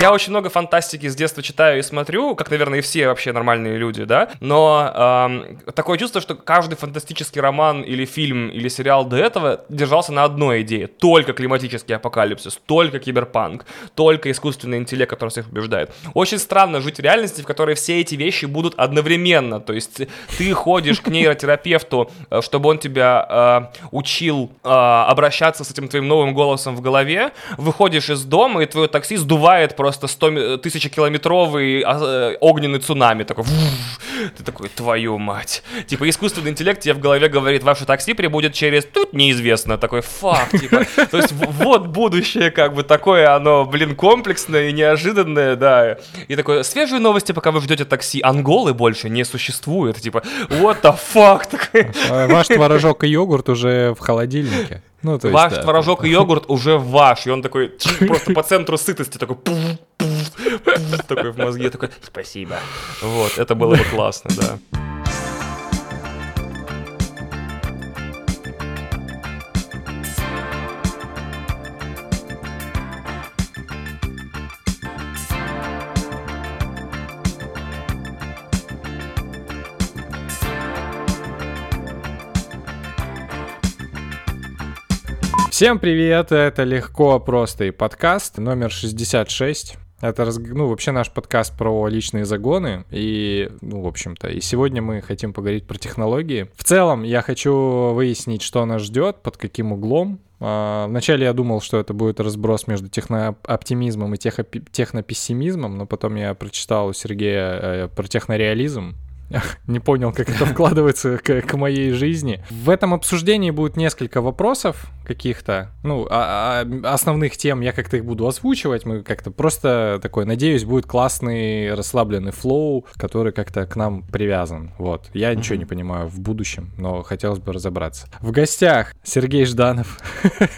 Я очень много фантастики с детства читаю и смотрю, как, наверное, и все вообще нормальные люди, да, но эм, такое чувство, что каждый фантастический роман или фильм или сериал до этого держался на одной идее. Только климатический апокалипсис, только киберпанк, только искусственный интеллект, который всех побеждает. Очень странно жить в реальности, в которой все эти вещи будут одновременно. То есть ты ходишь к нейротерапевту, э, чтобы он тебя э, учил э, обращаться с этим твоим новым голосом в голове, выходишь из дома, и твое такси сдувает просто 100 тысячекилометровый э, огненный цунами. Такой, ты такой, твою мать. Типа искусственный интеллект тебе в голове говорит, ваше такси прибудет через тут неизвестно. Такой, фак, типа. То есть вот будущее, как бы такое оно, блин, комплексное и неожиданное, да. И такое, свежие новости, пока вы ждете такси. Анголы больше не существует. Типа, what the fuck? А ваш творожок и йогурт уже в холодильнике. Ну, то есть, ваш да, творожок и йогурт уже ваш. И он такой просто по центру сытости такой такой в мозге такой спасибо. Вот, это было бы классно, да. Всем привет, это легко, просто и подкаст номер 66. Это, ну, вообще наш подкаст про личные загоны, и, ну, в общем-то, и сегодня мы хотим поговорить про технологии. В целом, я хочу выяснить, что нас ждет, под каким углом. А, вначале я думал, что это будет разброс между технооптимизмом и технопессимизмом, но потом я прочитал у Сергея э, про технореализм, не понял, как это вкладывается к, к моей жизни. В этом обсуждении будет несколько вопросов каких-то, ну, а, а, основных тем, я как-то их буду озвучивать, мы как-то просто такой, надеюсь, будет классный расслабленный флоу, который как-то к нам привязан, вот. Я ничего не понимаю в будущем, но хотелось бы разобраться. В гостях Сергей Жданов,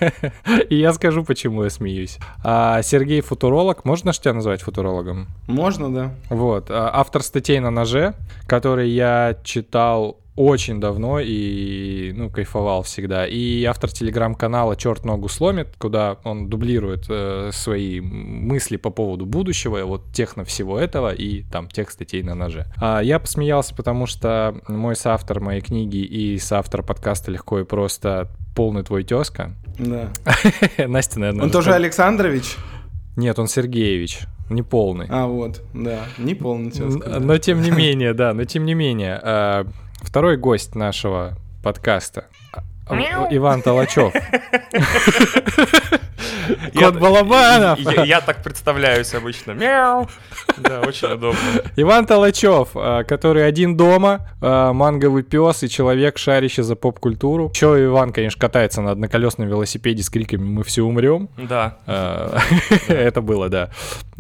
и я скажу, почему я смеюсь. А Сергей футуролог, можно же тебя назвать футурологом? Можно, да. Вот, а, автор статей на ноже, который я читал очень давно и, ну, кайфовал всегда. И автор телеграм-канала «Черт ногу сломит», куда он дублирует э, свои мысли по поводу будущего, вот техно всего этого и там текст статей на ноже. А я посмеялся, потому что мой соавтор моей книги и соавтор подкаста «Легко и просто» полный твой тезка. Да. Настя, наверное. Он тоже Александрович? Нет, он Сергеевич. Не полный. А, вот, да, не полный тезка. Но тем не менее, да, но тем не менее. А, второй гость нашего подкаста. Иван Толачев. Кот Балабанов. Я, я так представляюсь обычно. Мяу. Да, очень удобно. Иван Толачев, а, который один дома, а, манговый пес и человек, шарящий за поп-культуру. Еще Иван, конечно, катается на одноколесном велосипеде с криками «Мы все умрем». Да. А, это было, да.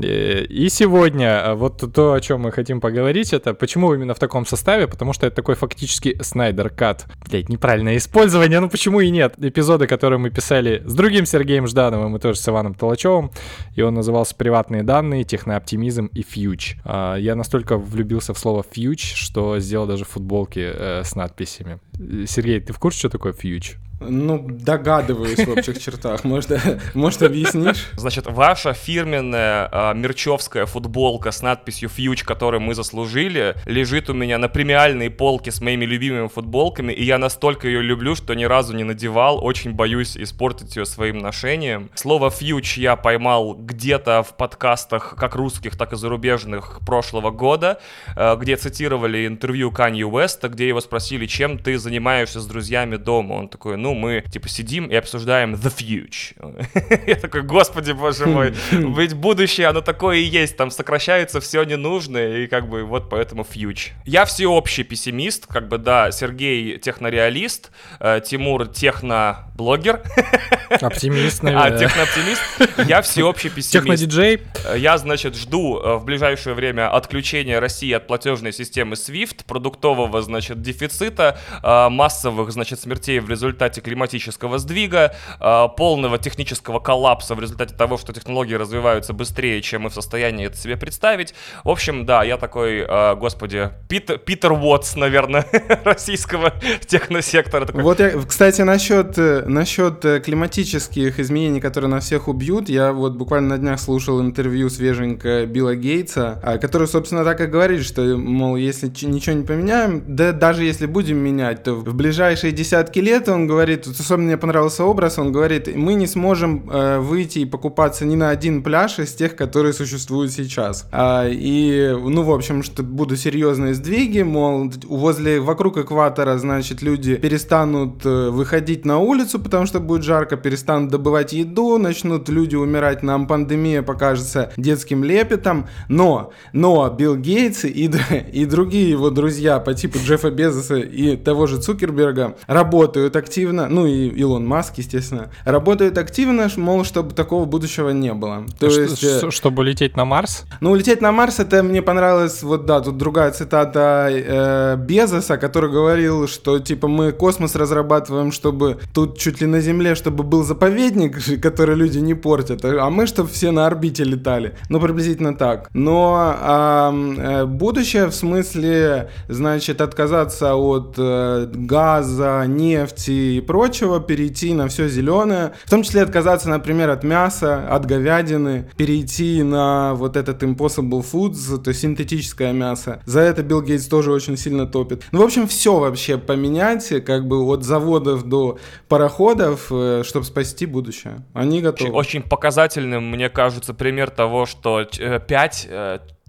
И сегодня вот то, о чем мы хотим поговорить, это почему именно в таком составе, потому что это такой фактически Снайдер Кат. Блять, неправильное использование, ну почему и нет? Эпизоды, которые мы писали с другим Сергеем Ждановым и тоже с Иваном Толачевым, и он назывался «Приватные данные, технооптимизм и фьюч». Я настолько влюбился в слово фьюч, что сделал даже футболки э, с надписями. Сергей, ты в курсе, что такое фьюч? Ну, догадываюсь в общих чертах. Может, может объяснишь? Значит, ваша фирменная э, мерчевская футболка с надписью «Фьюч», которую мы заслужили, лежит у меня на премиальной полке с моими любимыми футболками, и я настолько ее люблю, что ни разу не надевал. Очень боюсь испортить ее своим ношением. Слово «фьюч» я поймал где-то в подкастах, как русских, так и зарубежных, прошлого года, э, где цитировали интервью Канье Уэста, где его спросили, чем ты занимаешься с друзьями дома. Он такой, ну, ну, мы, типа, сидим и обсуждаем The Future. Я такой, господи, боже мой, ведь будущее, оно такое и есть, там сокращается все ненужное, и как бы вот поэтому Future. Я всеобщий пессимист, как бы, да, Сергей технореалист, э, Тимур техноблогер. Оптимист, наверное. А, технооптимист. Я всеобщий пессимист. Технодиджей. Э, я, значит, жду э, в ближайшее время отключения России от платежной системы SWIFT, продуктового, значит, дефицита, массовых, значит, смертей в результате результате климатического сдвига, э, полного технического коллапса в результате того, что технологии развиваются быстрее, чем мы в состоянии это себе представить. В общем, да, я такой, э, господи, Питер, Питер Уотс, наверное, российского техносектора. Такой. Вот я, кстати, насчет, э, насчет э, климатических изменений, которые нас всех убьют, я вот буквально на днях слушал интервью свеженько Билла Гейтса, а, который, собственно, так и говорит, что, мол, если ничего не поменяем, да даже если будем менять, то в ближайшие десятки лет, он говорит, особенно мне понравился образ, он говорит, мы не сможем э, выйти и покупаться ни на один пляж из тех, которые существуют сейчас. А, и, ну, в общем, что будут серьезные сдвиги, мол, возле, вокруг экватора, значит, люди перестанут э, выходить на улицу, потому что будет жарко, перестанут добывать еду, начнут люди умирать, нам пандемия покажется детским лепетом, но, но Билл Гейтс и, и другие его друзья по типу Джеффа Безоса и того же Цукерберга работают активно, ну и Илон Маск, естественно, работают активно, мол, чтобы такого будущего не было. То Ш- есть... Э, чтобы лететь на Марс? Ну, лететь на Марс, это мне понравилось, вот да, тут другая цитата э, Безоса, который говорил, что типа мы космос разрабатываем, чтобы тут чуть ли на Земле, чтобы был заповедник, который люди не портят, а мы, чтобы все на орбите летали. Ну, приблизительно так. Но э, будущее в смысле, значит, отказаться от э, газа, нефти и прочего, перейти на все зеленое, в том числе отказаться, например, от мяса, от говядины, перейти на вот этот impossible foods, то есть синтетическое мясо. За это Билл Гейтс тоже очень сильно топит. Ну, в общем, все вообще поменять, как бы от заводов до пароходов, э, чтобы спасти будущее. Они готовы. Очень показательным, мне кажется, пример того, что 5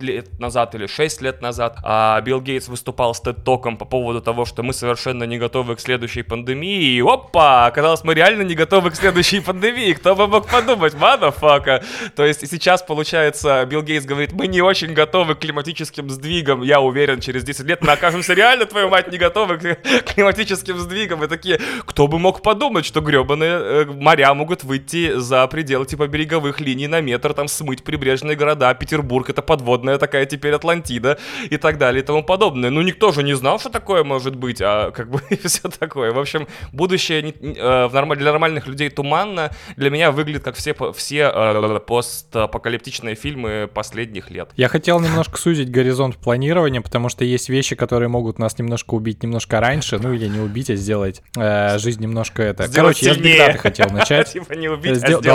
лет назад или 6 лет назад а Билл Гейтс выступал с TED-током по поводу того, что мы совершенно не готовы к следующей пандемии, и опа, оказалось, мы реально не готовы к следующей пандемии, кто бы мог подумать, мадафака. То есть сейчас, получается, Билл Гейтс говорит, мы не очень готовы к климатическим сдвигам, я уверен, через 10 лет мы окажемся реально, твою мать, не готовы к климатическим сдвигам, и такие, кто бы мог подумать, что гребаные э, моря могут выйти за пределы типа береговых линий на метр, там смыть прибрежные города, Петербург это подводная огромная такая теперь Атлантида и так далее и тому подобное. Ну, никто же не знал, что такое может быть, а как бы все такое. В общем, будущее не, э, в норм... для нормальных людей туманно. Для меня выглядит как все, все э, постапокалиптичные фильмы последних лет. Я хотел немножко сузить горизонт планирования, потому что есть вещи, которые могут нас немножко убить немножко раньше, ну или не убить, а сделать э, жизнь немножко это. Сделать Короче, сильнее. я с хотел начать. Типа не убить, а сделать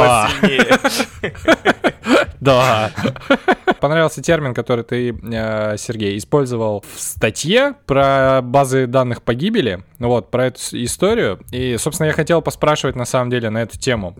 сильнее. Да. Понравился термин, который ты, э, Сергей, использовал в статье про базы данных погибели, вот, про эту историю. И, собственно, я хотел поспрашивать, на самом деле, на эту тему.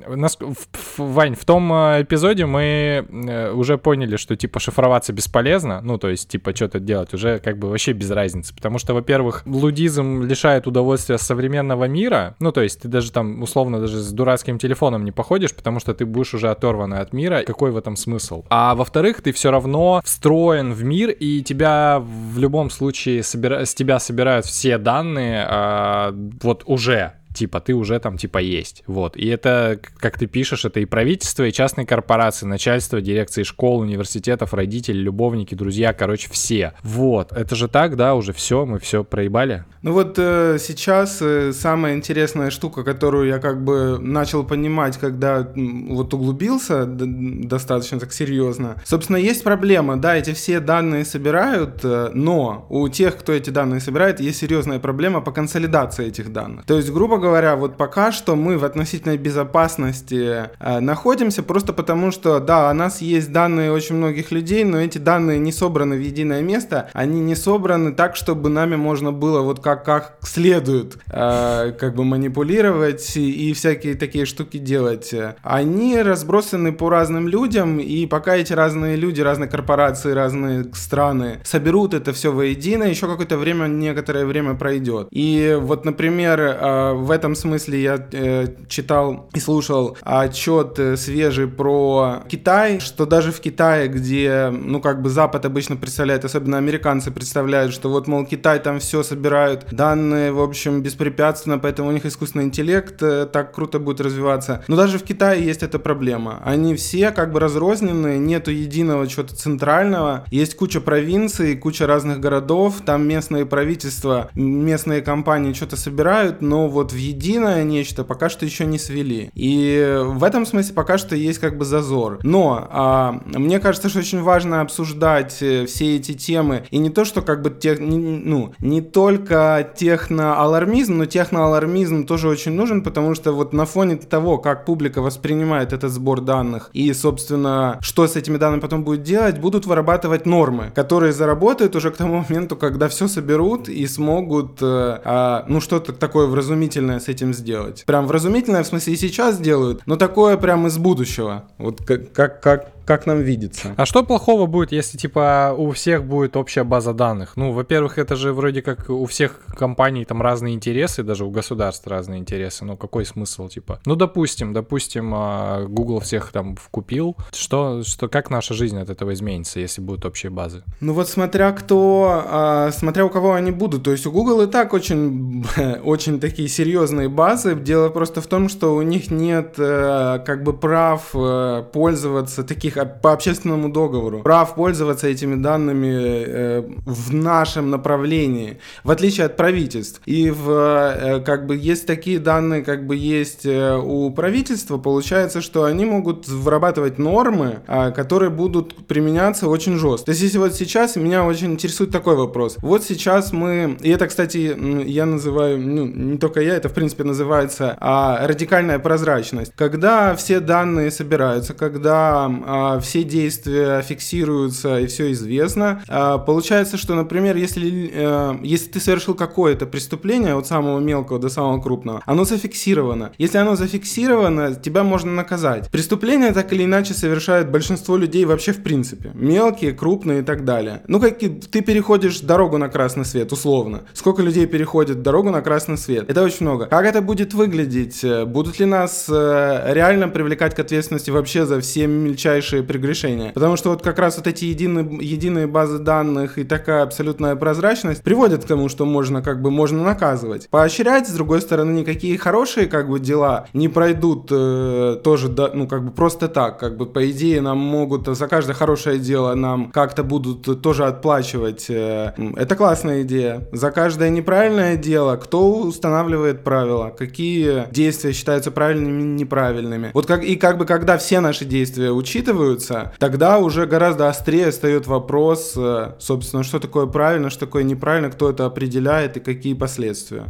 Вань, в том э, эпизоде мы э, уже поняли, что, типа, шифроваться бесполезно, ну, то есть, типа, что-то делать уже как бы вообще без разницы, потому что, во-первых, лудизм лишает удовольствия современного мира, ну, то есть, ты даже там, условно, даже с дурацким телефоном не походишь, потому что ты будешь уже оторван от мира, какой в этом смысл? А во-вторых, ты все равно встроен в мир, и тебя в любом случае собира... с тебя собирают все данные э, вот уже типа, ты уже там, типа, есть, вот. И это, как ты пишешь, это и правительство, и частные корпорации, начальство, дирекции школ, университетов, родители, любовники, друзья, короче, все. Вот, это же так, да, уже все, мы все проебали? Ну вот э, сейчас э, самая интересная штука, которую я как бы начал понимать, когда вот углубился достаточно так серьезно. Собственно, есть проблема, да, эти все данные собирают, э, но у тех, кто эти данные собирает, есть серьезная проблема по консолидации этих данных. То есть, грубо говоря, говоря, вот пока что мы в относительной безопасности э, находимся, просто потому что, да, у нас есть данные очень многих людей, но эти данные не собраны в единое место, они не собраны так, чтобы нами можно было вот как, как следует э, как бы манипулировать и, и всякие такие штуки делать. Они разбросаны по разным людям, и пока эти разные люди, разные корпорации, разные страны соберут это все воедино, еще какое-то время, некоторое время пройдет. И вот, например, э, этом смысле я э, читал и слушал отчет э, свежий про Китай, что даже в Китае, где, ну, как бы Запад обычно представляет, особенно американцы представляют, что вот, мол, Китай там все собирают, данные, в общем, беспрепятственно, поэтому у них искусственный интеллект э, так круто будет развиваться. Но даже в Китае есть эта проблема. Они все как бы разрозненные, нету единого чего-то центрального. Есть куча провинций, куча разных городов, там местные правительства, местные компании что-то собирают, но вот в единое нечто пока что еще не свели. И в этом смысле пока что есть как бы зазор. Но а, мне кажется, что очень важно обсуждать э, все эти темы. И не то, что как бы тех, ну, не только техноалармизм, но техноалармизм тоже очень нужен, потому что вот на фоне того, как публика воспринимает этот сбор данных и, собственно, что с этими данными потом будет делать, будут вырабатывать нормы, которые заработают уже к тому моменту, когда все соберут и смогут, э, э, ну, что-то такое вразумительное с этим сделать. Прям вразумительное, в смысле, и сейчас делают, но такое прям из будущего. Вот как, как, как как нам видится. А что плохого будет, если, типа, у всех будет общая база данных? Ну, во-первых, это же вроде как у всех компаний там разные интересы, даже у государств разные интересы. Ну, какой смысл, типа? Ну, допустим, допустим, а, Google всех там вкупил. Что, что, как наша жизнь от этого изменится, если будут общие базы? Ну, вот смотря кто, а, смотря у кого они будут. То есть у Google и так очень, очень такие серьезные базы. Дело просто в том, что у них нет э, как бы прав э, пользоваться таких по общественному договору прав пользоваться этими данными э, в нашем направлении, в отличие от правительств. И в, э, как бы есть такие данные, как бы есть э, у правительства, получается, что они могут вырабатывать нормы, э, которые будут применяться очень жестко. То есть если вот сейчас меня очень интересует такой вопрос. Вот сейчас мы, и это, кстати, я называю, ну, не только я, это в принципе называется а, радикальная прозрачность. Когда все данные собираются, когда а, все действия фиксируются и все известно. А, получается, что, например, если, э, если ты совершил какое-то преступление от самого мелкого до самого крупного, оно зафиксировано. Если оно зафиксировано, тебя можно наказать. Преступления так или иначе совершают большинство людей вообще в принципе. Мелкие, крупные и так далее. Ну, как ты переходишь дорогу на красный свет, условно. Сколько людей переходит дорогу на красный свет? Это очень много. Как это будет выглядеть? Будут ли нас э, реально привлекать к ответственности вообще за все мельчайшие большие прегрешения. Потому что вот как раз вот эти единые, единые базы данных и такая абсолютная прозрачность приводят к тому, что можно как бы можно наказывать. Поощрять, с другой стороны, никакие хорошие как бы дела не пройдут э, тоже, да, ну как бы просто так. Как бы по идее нам могут за каждое хорошее дело нам как-то будут тоже отплачивать. Э, это классная идея. За каждое неправильное дело кто устанавливает правила? Какие действия считаются правильными и неправильными? Вот как и как бы когда все наши действия учитывают оцениваются, тогда уже гораздо острее встает вопрос, э, собственно, что такое правильно, что такое неправильно, кто это определяет и какие последствия.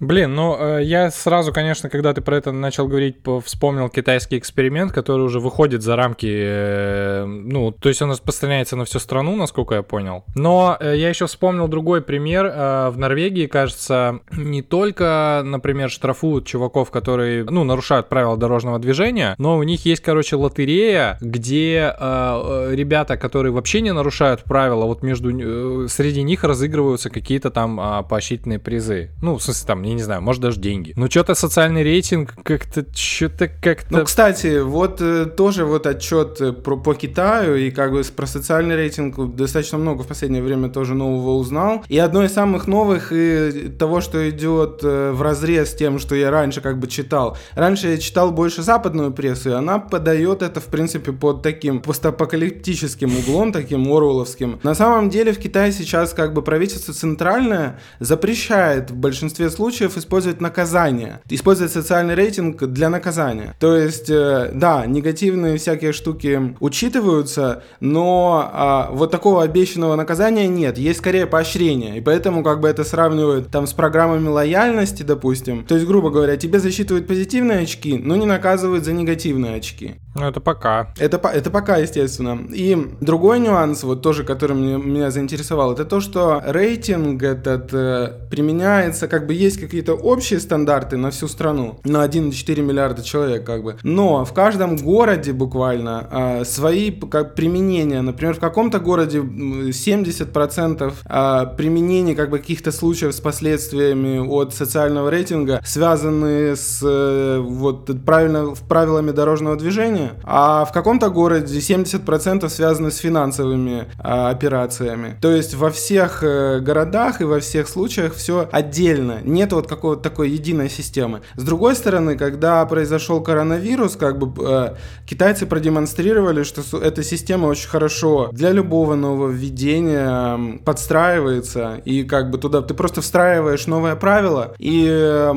Блин, ну э, я сразу, конечно, когда ты про это начал говорить, вспомнил китайский эксперимент, который уже выходит за рамки, э, ну, то есть он распространяется на всю страну, насколько я понял. Но э, я еще вспомнил другой пример. В Норвегии, кажется, не только, например, штрафуют чуваков, которые, ну, нарушают правила дорожного движения, но у них есть, короче, лотерея, где ребята, которые вообще не нарушают правила, вот между среди них разыгрываются какие-то там а, поощрительные призы. Ну, в смысле, там, я не знаю, может даже деньги. Ну, что-то социальный рейтинг как-то, что-то как-то... Ну, кстати, вот э, тоже вот отчет э, про, по Китаю и как бы про социальный рейтинг достаточно много в последнее время тоже нового узнал. И одно из самых новых и того, что идет э, в разрез с тем, что я раньше как бы читал. Раньше я читал больше западную прессу, и она подает это, в принципе, под таким постапокалиптическим углом, таким оруэлловским. На самом деле в Китае сейчас как бы правительство центральное запрещает в большинстве случаев использовать наказание, использовать социальный рейтинг для наказания. То есть, э, да, негативные всякие штуки учитываются, но а, вот такого обещанного наказания нет, есть скорее поощрение, и поэтому как бы это сравнивают там с программами лояльности, допустим. То есть, грубо говоря, тебе засчитывают позитивные очки, но не наказывают за негативные очки. Ну, это пока. Это, это пока, естественно. И другой нюанс, вот тоже, который меня, меня заинтересовал, это то, что рейтинг этот э, применяется, как бы есть какие-то общие стандарты на всю страну, на 1,4 миллиарда человек, как бы. Но в каждом городе буквально э, свои как, применения. Например, в каком-то городе 70% э, применений как бы каких-то случаев с последствиями от социального рейтинга связаны с э, вот правильно, правилами дорожного движения, а в каком-то городе 70% связаны с финансовыми а, операциями. То есть во всех э, городах и во всех случаях все отдельно. Нет вот какого-то такой единой системы. С другой стороны, когда произошел коронавирус, как бы э, китайцы продемонстрировали, что эта система очень хорошо для любого нового введения подстраивается и как бы туда ты просто встраиваешь новое правило и э,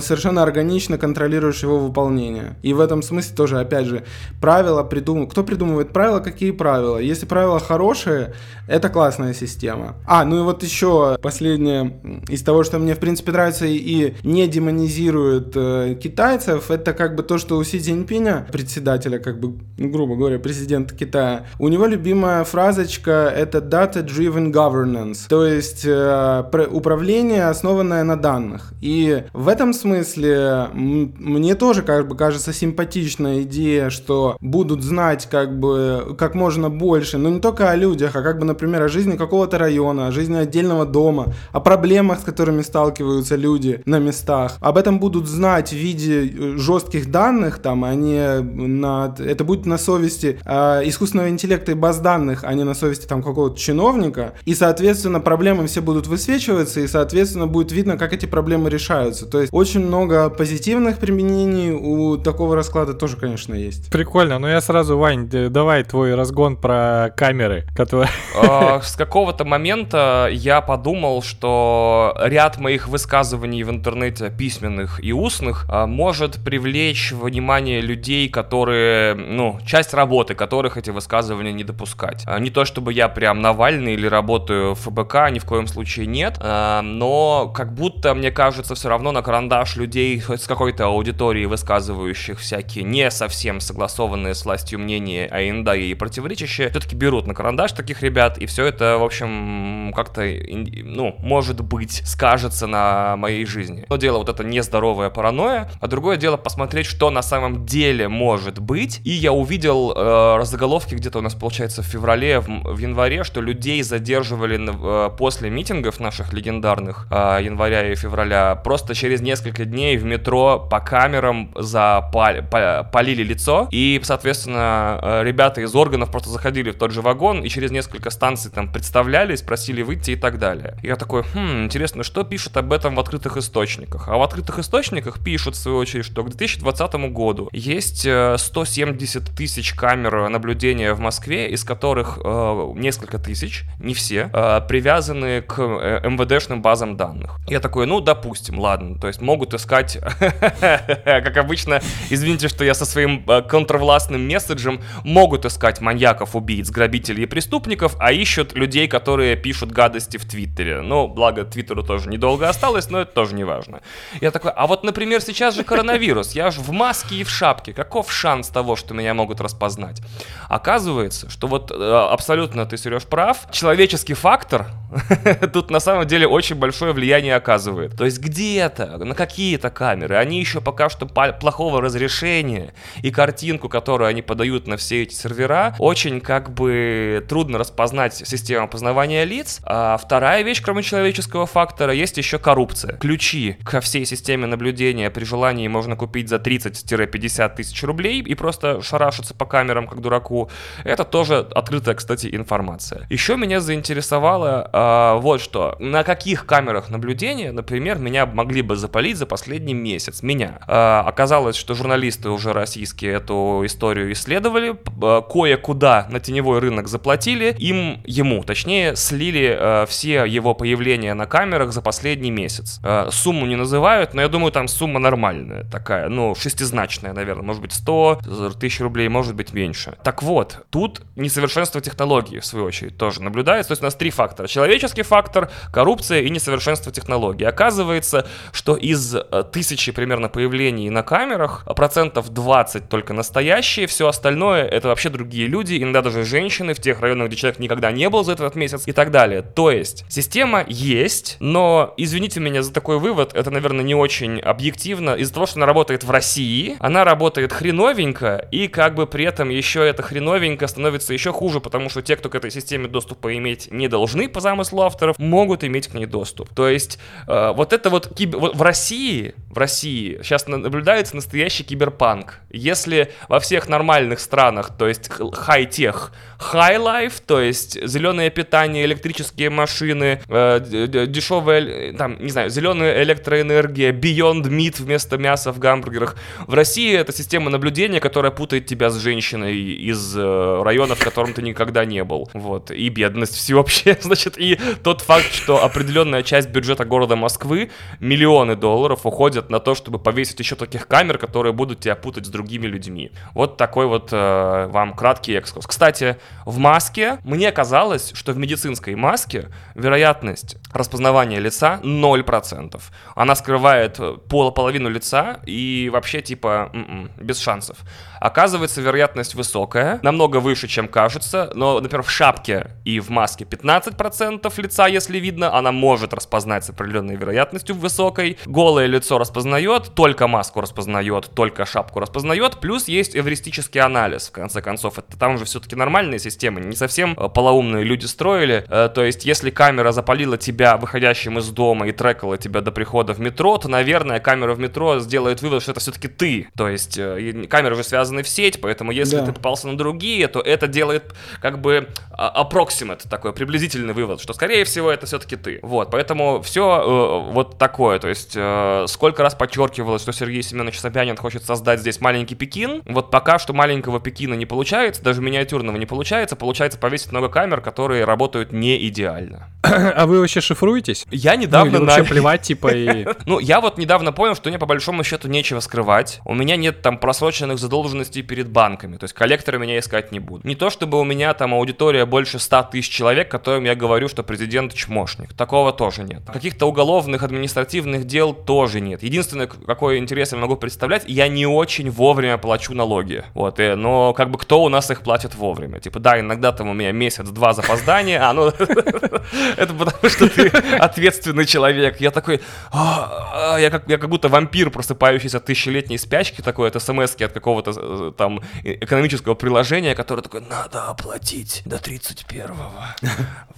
совершенно органично контролируешь его выполнение. И в этом смысле тоже, опять же, правила придумывают. Кто придумывает правила, какие правила? Если правила хорошие, это классная система. А, ну и вот еще последнее из того, что мне в принципе нравится и не демонизирует э, китайцев, это как бы то, что у Си Цзиньпиня, председателя, как бы, грубо говоря, президента Китая, у него любимая фразочка это data-driven governance, то есть э, управление, основанное на данных. И в этом смысле мне тоже как бы кажется симпатичная идея, что будут знать как бы как можно больше, но не только о людях, а как бы, например, о жизни какого-то района, о жизни отдельного дома, о проблемах, с которыми сталкиваются люди на местах. Об этом будут знать в виде э, жестких данных, там, а на, это будет на совести э, искусственного интеллекта и баз данных, а не на совести там какого-то чиновника. И, соответственно, проблемы все будут высвечиваться, и, соответственно, будет видно, как эти проблемы решаются. То есть очень много позитивных применений у такого расклада тоже, конечно, есть. Прикольно, но я сразу, Вань, давай твой разгон про камеры, которые... А, с какого-то момента я подумал, что ряд моих высказываний в интернете, письменных и устных, а, может привлечь внимание людей, которые, ну, часть работы которых эти высказывания не допускать. А, не то чтобы я прям Навальный или работаю в ФБК, ни в коем случае нет, но как будто, мне кажется, все равно на карандаш людей с какой-то аудиторией, высказывающих всякие не совсем согласованные с властью мнения, а иногда и противоречащие, все-таки берут на карандаш таких ребят, и все это, в общем, как-то, ну, может быть, скажется на моей жизни. Но дело вот это нездоровая паранойя, а другое дело посмотреть, что на самом деле может быть. И я увидел э, заголовки где-то у нас, получается, в феврале, в, в январе, что людей задерживали э, после митингов наших легендарных э, января и февраля просто через несколько дней в метро по камерам запали, полили лицо. И, соответственно, э, ребята из органов просто заходили в тот же вагон и через несколько станций там представлялись, просили выйти и так далее. Я такой, хм, интересно, что пишут об этом в открытых источниках? А в открытых источниках пишут, в свою очередь, что к 2020 году есть 170 э, тысяч камер наблюдения в Москве, из которых э, несколько тысяч, не все, э, привязаны к э, МВДшным базам данных. Я такой, ну, допустим, ладно, то есть могут искать, как обычно, извините, что я со своим контрвластным месседжем, могут искать маньяков, убийц, грабителей и преступников, а ищут людей, которые пишут гадости в Твиттере. Ну, благо, Твиттеру тоже недолго осталось, но это тоже не важно. Я такой, а вот, например, сейчас же коронавирус, я же в маске и в шапке, каков шанс того, что меня могут распознать? Оказывается, что вот э, абсолютно ты, Сереж, прав, человеческий фактор тут на самом деле очень большое влияние оказывает. То есть где-то, на какие-то камеры, они еще пока что плохого разрешения и картинку, которую они подают на все эти сервера, очень как бы трудно распознать систему опознавания лиц. А вторая вещь, кроме человеческого фактора, есть еще коррупция. Ключи ко всей системе наблюдения при желании можно купить за 30-50 тысяч рублей и просто шарашиться по камерам как дураку. Это тоже открытая, кстати, информация. Еще меня заинтересовало а, вот что. На каких камерах наблюдения, например, меня могли бы запалить за последний месяц? Меня. А, оказалось, что журналисты уже российские эту историю исследовали, а, кое-куда на теневой рынок заплатили, им, ему, точнее, слили а, все его появления на камерах за последний месяц. А, сумму не называют, но я думаю, там сумма нормальная такая, ну, шестизначная, наверное, может быть 100 тысяч рублей, может быть меньше. Так вот, тут несовершенство технологии, в свою очередь, тоже наблюдается. То есть у нас три фактора. Человеческий фактор, коррупция и несовершенство технологий. Оказывается, что из э, тысячи примерно появлений на камерах процентов 20 только настоящие, все остальное это вообще другие люди, иногда даже женщины в тех районах, где человек никогда не был за этот месяц и так далее. То есть система есть, но извините меня за такой вывод, это, наверное, не очень объективно. Из-за того, что она работает в России, она работает хреновенько, и как бы при этом еще это хреновенько становится еще хуже, потому что те, кто к этой системе доступа иметь не должны по замыслу, авторов, могут иметь к ней доступ. То есть э, вот это вот, киб... вот в России, в России сейчас наблюдается настоящий киберпанк. Если во всех нормальных странах, то есть хай-тех, high life, то есть зеленое питание, электрические машины, э, дешевая, там, не знаю, зеленая электроэнергия, Beyond Meat вместо мяса в гамбургерах. В России это система наблюдения, которая путает тебя с женщиной из э, района, в котором ты никогда не был. Вот. И бедность всеобщая, значит, и тот факт, что определенная часть бюджета города Москвы, миллионы долларов уходят на то, чтобы повесить еще таких камер, которые будут тебя путать с другими людьми. Вот такой вот э, вам краткий экскурс. Кстати, в маске мне казалось, что в медицинской маске вероятность распознавания лица 0%. Она скрывает э, пол, половину лица и вообще типа м-м, без шансов. Оказывается, вероятность высокая, намного выше, чем кажется, но, например, в шапке и в маске 15% лица, если видно, она может распознать с определенной вероятностью высокой. Голое лицо распознает, только маску распознает, только шапку распознает, плюс есть эвристический анализ, в конце концов. Это там же все-таки нормальные системы, не совсем э, полоумные люди строили. Э, то есть, если камера запалила тебя выходящим из дома и трекала тебя до прихода в метро, то, наверное, камера в метро сделает вывод, что это все-таки ты. То есть, э, камера же завязаны в сеть, поэтому если да. ты попался на другие, то это делает как бы approximate, такой приблизительный вывод, что скорее всего это все-таки ты. Вот, поэтому все э, вот такое, то есть э, сколько раз подчеркивалось, что Сергей Семенович Собянин хочет создать здесь маленький Пекин, вот пока что маленького Пекина не получается, даже миниатюрного не получается, получается повесить много камер, которые работают не идеально. А вы вообще шифруетесь? Я недавно... Ну, вообще плевать, типа, и... Ну, я вот недавно понял, что мне по большому счету нечего скрывать. У меня нет там просроченных задолженностей перед банками. То есть коллекторы меня искать не будут. Не то, чтобы у меня там аудитория больше 100 тысяч человек, которым я говорю, что президент чмошник. Такого тоже нет. Каких-то уголовных, административных дел тоже нет. Единственное, какой интерес я могу представлять, я не очень вовремя плачу налоги. Вот, и, но как бы кто у нас их платит вовремя? Типа, да, иногда там у меня месяц-два запоздания, а ну это потому что ты ответственный человек. Я такой, «А, а, я как, я как будто вампир, просыпающийся от тысячелетней спячки, такой от смс от какого-то э, там экономического приложения, которое такое, надо оплатить до 31-го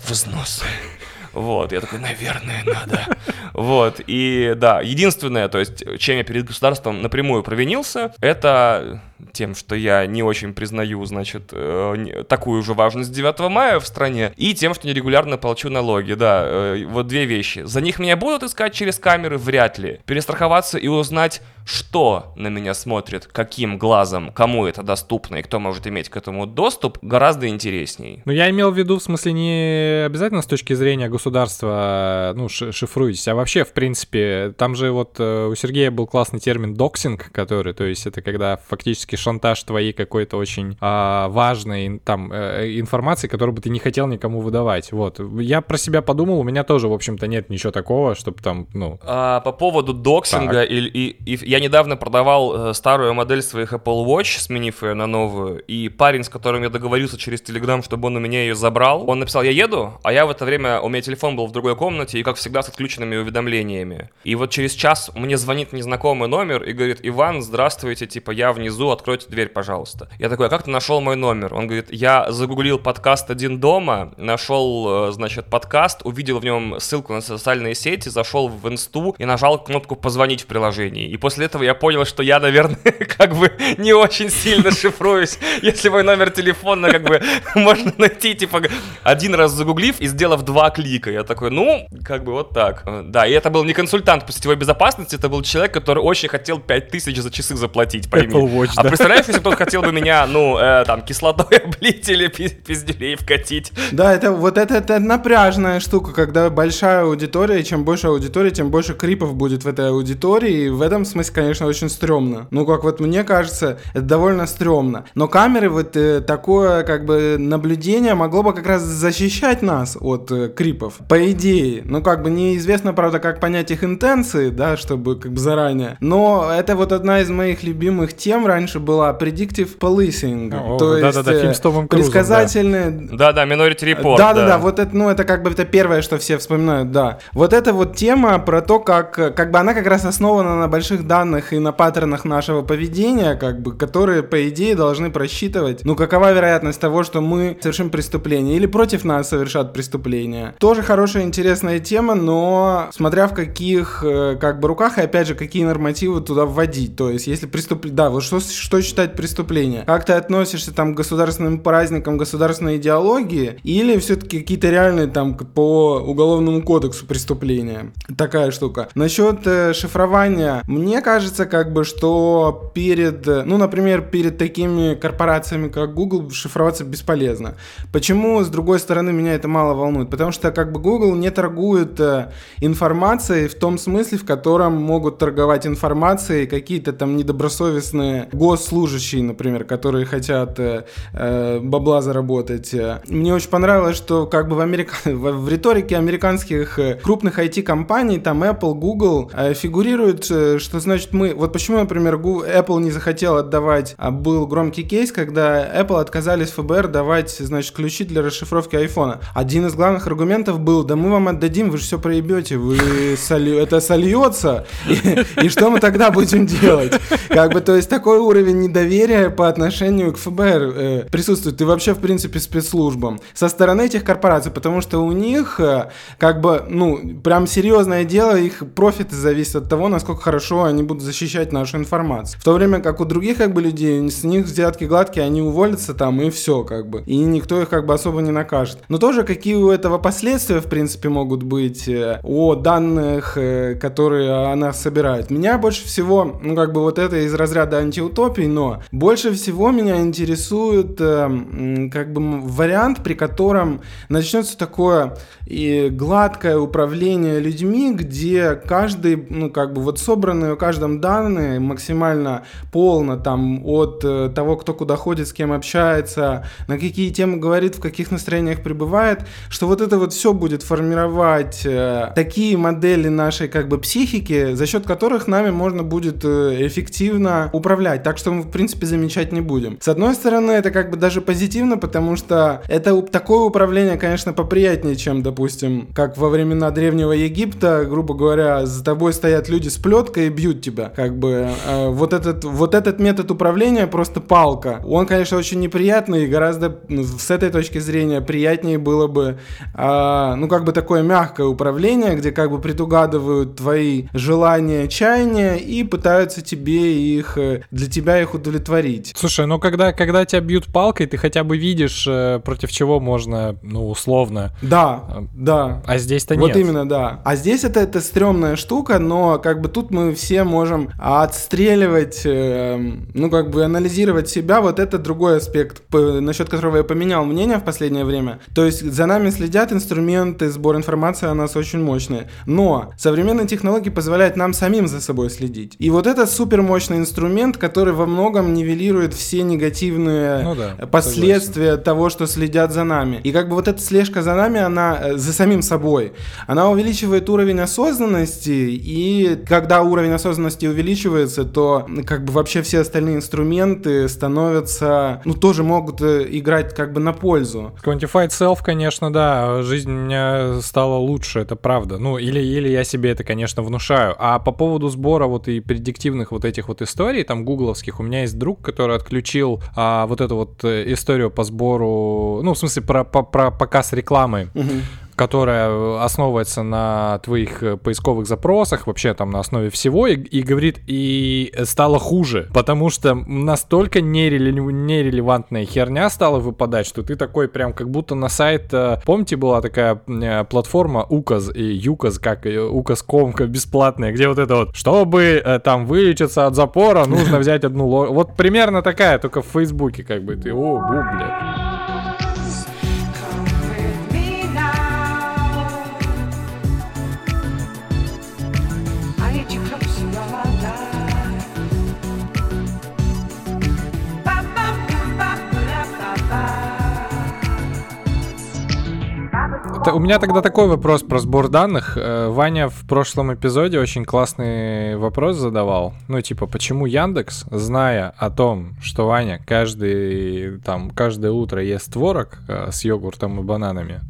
взносы. Вот, я такой, наверное, надо. Вот, и да, единственное, то есть, чем я перед государством напрямую провинился, это тем, что я не очень признаю, значит, э, такую же важность 9 мая в стране, и тем, что нерегулярно плачу налоги, да, э, вот две вещи. За них меня будут искать через камеры? Вряд ли. Перестраховаться и узнать, что на меня смотрит, каким глазом, кому это доступно и кто может иметь к этому доступ, гораздо интересней. Ну, я имел в виду, в смысле, не обязательно с точки зрения государства, ну, шифруйтесь, а вообще, в принципе, там же вот э, у Сергея был классный термин доксинг, который, то есть это когда фактически шантаж твоей какой-то очень а, важной там э, информации, которую бы ты не хотел никому выдавать. Вот. Я про себя подумал, у меня тоже, в общем-то, нет ничего такого, чтобы там, ну... А, по поводу доксинга, и, и, и я недавно продавал э, старую модель своих Apple Watch, сменив ее на новую, и парень, с которым я договорился через Telegram, чтобы он у меня ее забрал, он написал, я еду, а я в это время, у меня телефон был в другой комнате, и, как всегда, с отключенными уведомлениями. И вот через час мне звонит незнакомый номер и говорит, Иван, здравствуйте, типа, я внизу, откройте дверь, пожалуйста. Я такой, а как ты нашел мой номер? Он говорит, я загуглил подкаст «Один дома», нашел, э, значит, подкаст, увидел в нем ссылку на социальные сети, зашел в инсту и нажал кнопку «Позвонить» в приложении. И после этого я понял, что я, наверное, как бы не очень сильно шифруюсь, если мой номер телефона как бы можно найти, типа, один раз загуглив и сделав два клика. Я такой, ну, как бы вот так. Да, и это был не консультант по сетевой безопасности, это был человек, который очень хотел 5000 за часы заплатить, пойми. Apple Watch, да. Представляешь, если кто-то хотел бы меня, ну, э, там, кислотой облить или пиздюлей вкатить? Да, это вот это, это напряжная штука, когда большая аудитория, чем больше аудитория, тем больше крипов будет в этой аудитории, и в этом смысле, конечно, очень стрёмно. Ну, как вот мне кажется, это довольно стрёмно. Но камеры, вот э, такое, как бы, наблюдение могло бы как раз защищать нас от э, крипов, по идее. Ну, как бы, неизвестно, правда, как понять их интенции, да, чтобы, как бы, заранее. Но это вот одна из моих любимых тем раньше была predictive policing. О, то да, есть да, да, фильм с Томом Крузом, предсказательные... Да-да, Minority Report. Да-да-да, вот это, ну, это как бы это первое, что все вспоминают, да. Вот эта вот тема про то, как, как бы она как раз основана на больших данных и на паттернах нашего поведения, как бы, которые, по идее, должны просчитывать, ну, какова вероятность того, что мы совершим преступление или против нас совершат преступление. Тоже хорошая, интересная тема, но смотря в каких, э, как бы, руках, и опять же, какие нормативы туда вводить. То есть, если преступление... Да, вот что, что считать преступление? Как ты относишься там к государственным праздникам, государственной идеологии, или все-таки какие-то реальные там по уголовному кодексу преступления? Такая штука. Насчет э, шифрования, мне кажется, как бы, что перед, ну, например, перед такими корпорациями, как Google, шифроваться бесполезно. Почему, с другой стороны, меня это мало волнует? Потому что, как бы, Google не торгует э, информацией в том смысле, в котором могут торговать информацией какие-то там недобросовестные госслужащие, например, которые хотят э, э бабла заработать. Мне очень понравилось, что как бы в, Америка... в риторике американских э, крупных IT-компаний, там Apple, Google, э, фигурирует, что значит мы... Вот почему, например, Apple не захотел отдавать, а был громкий кейс, когда Apple отказались ФБР давать, значит, ключи для расшифровки айфона. Один из главных аргументов был, да мы вам отдадим, вы же все проебете, вы соль... это сольется, и что мы тогда будем делать? Как бы, то есть такой уровень недоверия по отношению к ФБР э, присутствует, и вообще, в принципе, спецслужбам со стороны этих корпораций, потому что у них, э, как бы, ну, прям серьезное дело, их профиты зависят от того, насколько хорошо они будут защищать нашу информацию. В то время как у других, как бы, людей, с них взятки гладкие, они уволятся там, и все, как бы, и никто их, как бы, особо не накажет. Но тоже какие у этого последствия, в принципе, могут быть э, о данных, э, которые она собирает. Меня больше всего, ну, как бы, вот это из разряда антиутопий, но больше всего меня интересует, э, как бы, вариант, при котором начнется такое и гладкое управление людьми, где каждый, ну, как бы, вот собранные у каждом данные максимально полно, там, от того, кто куда ходит, с кем общается, на какие темы говорит, в каких настроениях пребывает, что вот это вот все будет формировать э, такие модели нашей как бы психики, за счет которых нами можно будет э, эффективно управлять. Так что мы, в принципе, замечать не будем. С одной стороны, это как бы даже позитивно, потому что это такое управление, конечно, поприятнее, чем, допустим, как во времена Древнего Египта, грубо говоря, за тобой стоят люди с плеткой и бьют тебя. Как бы э, вот, этот, вот этот метод управления просто палка. Он, конечно, очень неприятный и гораздо ну, с этой точки зрения приятнее было бы, э, ну, как бы такое мягкое управление, где как бы предугадывают твои желания, чаяния и пытаются тебе их, э, для тебя их удовлетворить. Слушай, ну когда, когда тебя бьют палкой, ты хотя бы видишь, э, против чего можно, ну, условно. Да, а, да. А здесь-то нет. Вот именно, да. А здесь это, это стрёмная штука, но как бы тут мы все можем отстреливать, э, ну, как бы анализировать себя. Вот это другой аспект, насчет которого я поменял мнение в последнее время. То есть за нами следят инструменты, сбор информации о нас очень мощные. Но современные технологии позволяют нам самим за собой следить. И вот это супер мощный инструмент, который во многом нивелирует все негативные ну да, последствия согласен. того, что следят за нами. И как бы вот эта слежка за нами, она э, за самим собой, она увеличивает уровень осознанности, и когда уровень осознанности увеличивается, то как бы вообще все остальные инструменты становятся, ну тоже могут э, играть как бы на пользу. Quantified Self, конечно, да, жизнь у меня стала лучше, это правда. Ну, или, или я себе это, конечно, внушаю. А по поводу сбора вот и предиктивных вот этих вот историй, там, гугловских, у меня есть друг, который отключил а, вот эту вот э, историю по сбору, ну, в смысле, про, про, про показ рекламы. Угу которая основывается на твоих э, поисковых запросах, вообще там на основе всего, и, и говорит, и стало хуже, потому что настолько нереле, нерелевантная херня стала выпадать, что ты такой прям как будто на сайт, э, помните, была такая э, платформа Указ и Юказ, как Указ.ком, бесплатная, где вот это вот, чтобы там вылечиться от запора, нужно взять одну Вот примерно такая, только в Фейсбуке как бы ты, о, бу, блядь. У меня тогда такой вопрос про сбор данных. Э, Ваня в прошлом эпизоде очень классный вопрос задавал. Ну, типа, почему Яндекс, зная о том, что Ваня каждый, там, каждое утро ест творог э, с йогуртом и бананами,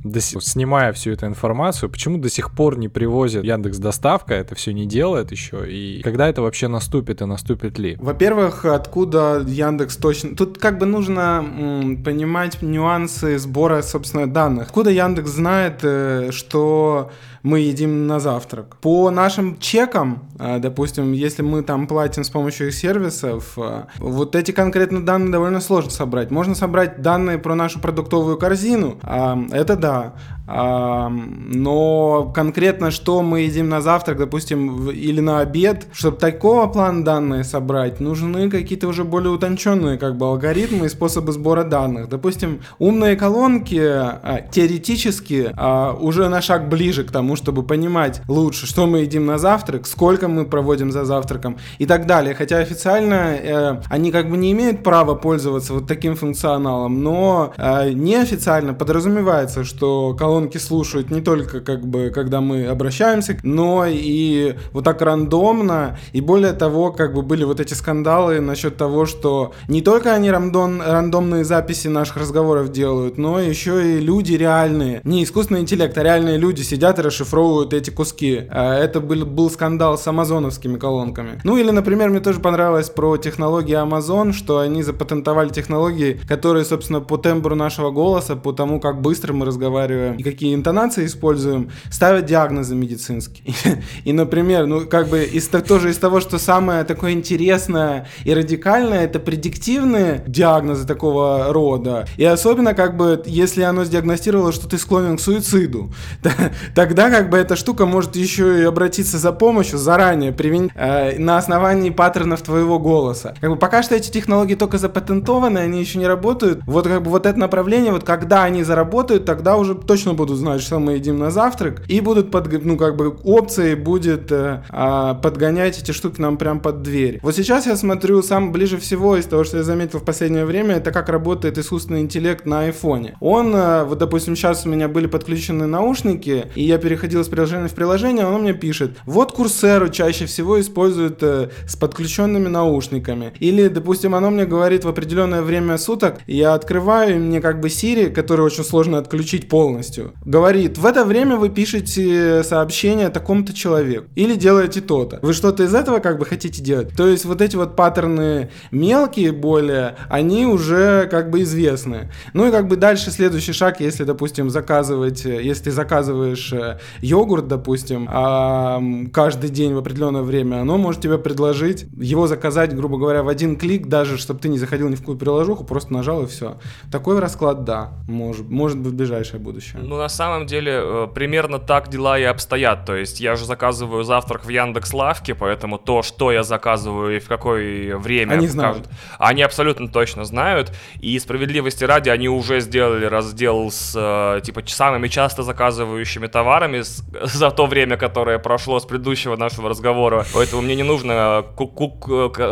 снимая всю эту информацию, почему до сих пор не привозит Яндекс доставка, это все не делает еще, и когда это вообще наступит и наступит ли? Во-первых, откуда Яндекс точно... Тут как бы нужно м, понимать нюансы сбора, собственно, данных. Откуда Яндекс знает, э, что мы едим на завтрак. По нашим чекам, э, допустим, если мы там платим с помощью их сервисов, э, вот эти конкретно данные довольно сложно собрать. Можно собрать данные про нашу продуктовую корзину, а, это да. А, но конкретно, что мы едим на завтрак, допустим, или на обед, чтобы такого плана данные собрать, нужны какие-то уже более утонченные как бы алгоритмы и способы сбора данных. Допустим, умные колонки а, теоретически уже на шаг ближе к тому, тому, чтобы понимать лучше, что мы едим на завтрак, сколько мы проводим за завтраком и так далее. Хотя официально э, они как бы не имеют права пользоваться вот таким функционалом, но э, неофициально подразумевается, что колонки слушают не только как бы, когда мы обращаемся, но и вот так рандомно. И более того, как бы были вот эти скандалы насчет того, что не только они рандом, рандомные записи наших разговоров делают, но еще и люди реальные, не искусственный интеллект, а реальные люди сидят и расшифровывают расшифровывают эти куски. А это был, был скандал с амазоновскими колонками. Ну или, например, мне тоже понравилось про технологии Amazon, что они запатентовали технологии, которые, собственно, по тембру нашего голоса, по тому, как быстро мы разговариваем и какие интонации используем, ставят диагнозы медицинские. И, например, ну как бы из, тоже из того, что самое такое интересное и радикальное, это предиктивные диагнозы такого рода. И особенно как бы, если оно сдиагностировало, что ты склонен к суициду, тогда как бы эта штука может еще и обратиться за помощью заранее, привин... э, на основании паттернов твоего голоса. Как бы пока что эти технологии только запатентованы, они еще не работают. Вот как бы вот это направление, вот когда они заработают, тогда уже точно будут знать, что мы едим на завтрак, и будут под, ну как бы опцией будет э, э, подгонять эти штуки нам прям под дверь. Вот сейчас я смотрю сам ближе всего из того, что я заметил в последнее время, это как работает искусственный интеллект на айфоне. Он, э, вот допустим, сейчас у меня были подключены наушники, и я переходил переходил из приложения в приложение, оно мне пишет, вот Курсеру чаще всего используют э, с подключенными наушниками. Или, допустим, оно мне говорит в определенное время суток, я открываю, и мне как бы Siri, который очень сложно отключить полностью, говорит, в это время вы пишете сообщение такому-то человеку. Или делаете то-то. Вы что-то из этого как бы хотите делать. То есть вот эти вот паттерны мелкие более, они уже как бы известны. Ну и как бы дальше следующий шаг, если, допустим, заказывать, э, если ты заказываешь э, йогурт, допустим, а каждый день в определенное время, оно может тебе предложить его заказать, грубо говоря, в один клик, даже чтобы ты не заходил ни в какую приложуху, просто нажал и все. Такой расклад, да, может, может быть в ближайшее будущее. Ну, на самом деле, э, примерно так дела и обстоят. То есть я же заказываю завтрак в Яндекс Лавке, поэтому то, что я заказываю и в какое время... Они знают. Они абсолютно точно знают. И справедливости ради, они уже сделали раздел с, э, типа, самыми часто заказывающими товарами, за то время, которое прошло с предыдущего нашего разговора. Поэтому мне не нужно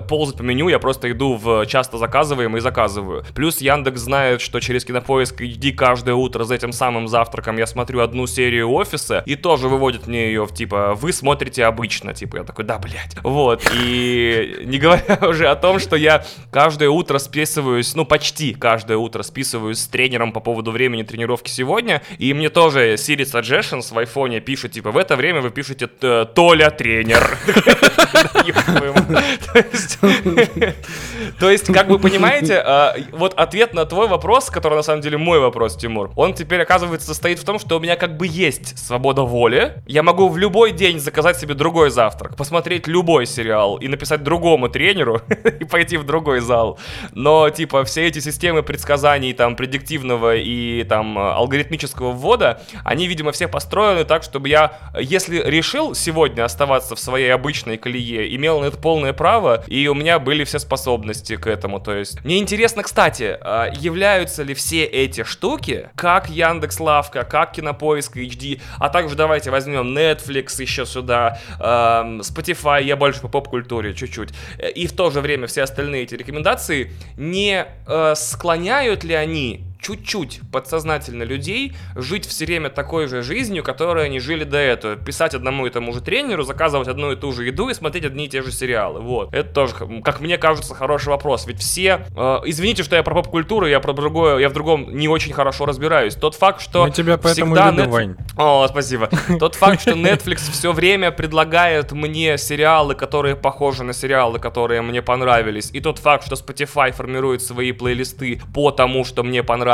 ползать по меню, я просто иду в часто заказываемый и заказываю. Плюс Яндекс знает, что через Кинопоиск иди каждое утро за этим самым завтраком я смотрю одну серию офиса и тоже выводит мне ее в типа вы смотрите обычно. Типа я такой, да, блядь. Вот. И не говоря уже о том, что я каждое утро списываюсь, ну почти каждое утро списываюсь с тренером по поводу времени тренировки сегодня. И мне тоже Siri Suggestions в iPhone фоне пишет, типа, в это время вы пишете Толя тренер. То есть, как вы понимаете, а, вот ответ на твой вопрос, который на самом деле мой вопрос, Тимур, он теперь, оказывается, состоит в том, что у меня как бы есть свобода воли. Я могу в любой день заказать себе другой завтрак, посмотреть любой сериал и написать другому тренеру и пойти в другой зал. Но, типа, все эти системы предсказаний, там, предиктивного и, там, алгоритмического ввода, они, видимо, все построены так, чтобы я, если решил сегодня оставаться в своей обычной колее, имел на это полное право, и у меня были все способности к этому. То есть, мне интересно, кстати, а, являются ли все эти штуки, как Яндекс Лавка, как Кинопоиск HD, а также давайте возьмем Netflix еще сюда, Spotify, я больше по поп-культуре чуть-чуть, и в то же время все остальные эти рекомендации, не э, склоняют ли они чуть-чуть подсознательно людей жить все время такой же жизнью, которой они жили до этого. Писать одному и тому же тренеру, заказывать одну и ту же еду и смотреть одни и те же сериалы. Вот. Это тоже, как мне кажется, хороший вопрос. Ведь все... Э, извините, что я про поп-культуру, я про другое, я в другом не очень хорошо разбираюсь. Тот факт, что Мы тебя поэтому всегда любим, Нет... Вань. О, спасибо. Тот факт, что Netflix все время предлагает мне сериалы, которые похожи на сериалы, которые мне понравились, и тот факт, что Spotify формирует свои плейлисты по тому, что мне понравилось,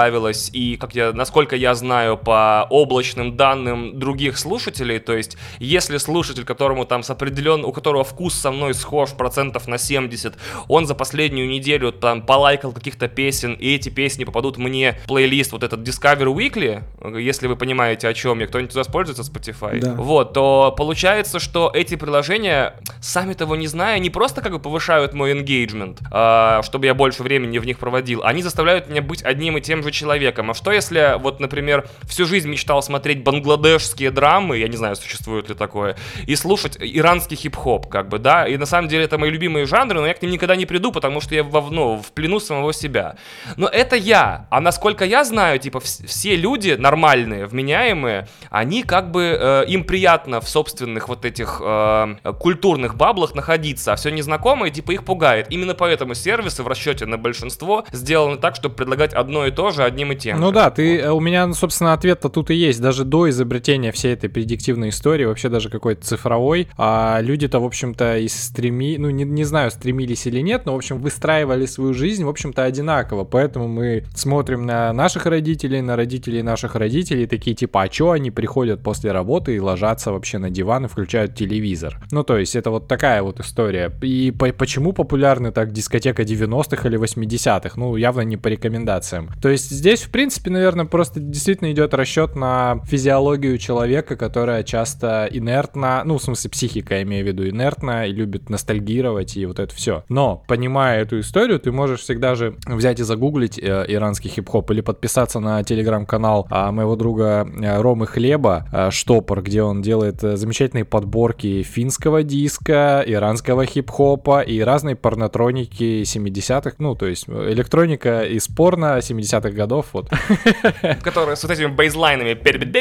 и как я, насколько я знаю по облачным данным других слушателей, то есть если слушатель, которому там с определен, у которого вкус со мной схож процентов на 70, он за последнюю неделю там полайкал каких-то песен, и эти песни попадут мне в плейлист вот этот Discover Weekly, если вы понимаете, о чем я, кто-нибудь туда пользуется Spotify, Да. вот, то получается, что эти приложения, сами того не зная, не просто как бы повышают мой engagement, а, чтобы я больше времени в них проводил, они заставляют меня быть одним и тем же человеком. А что если, вот, например, всю жизнь мечтал смотреть бангладешские драмы, я не знаю, существует ли такое, и слушать иранский хип-хоп, как бы, да, и на самом деле это мои любимые жанры, но я к ним никогда не приду, потому что я во, ну, в плену самого себя. Но это я, а насколько я знаю, типа, вс- все люди нормальные, вменяемые, они как бы, э, им приятно в собственных вот этих э, культурных баблах находиться, а все незнакомое, типа, их пугает. Именно поэтому сервисы в расчете на большинство сделаны так, чтобы предлагать одно и то же одним и тем Ну же. да, ты, э, у меня, собственно, ответ-то тут и есть. Даже до изобретения всей этой предиктивной истории, вообще даже какой-то цифровой, а люди-то, в общем-то, и стреми... Ну, не, не знаю, стремились или нет, но, в общем, выстраивали свою жизнь, в общем-то, одинаково. Поэтому мы смотрим на наших родителей, на родителей наших родителей, такие типа, а чё они приходят после работы и ложатся вообще на диван и включают телевизор? Ну, то есть, это вот такая вот история. И по- почему популярны так дискотека 90-х или 80-х? Ну, явно не по рекомендациям. То есть, здесь, в принципе, наверное, просто действительно идет расчет на физиологию человека, которая часто инертна, ну, в смысле, психика, я имею в виду, инертна и любит ностальгировать и вот это все. Но, понимая эту историю, ты можешь всегда же взять и загуглить э, иранский хип-хоп или подписаться на телеграм-канал а, моего друга э, Ромы Хлеба, э, Штопор, где он делает э, замечательные подборки финского диска, иранского хип-хопа и разной порнотроники 70-х, ну, то есть э, электроника из порно 70-х годов, вот. Которые с вот этими бейзлайнами.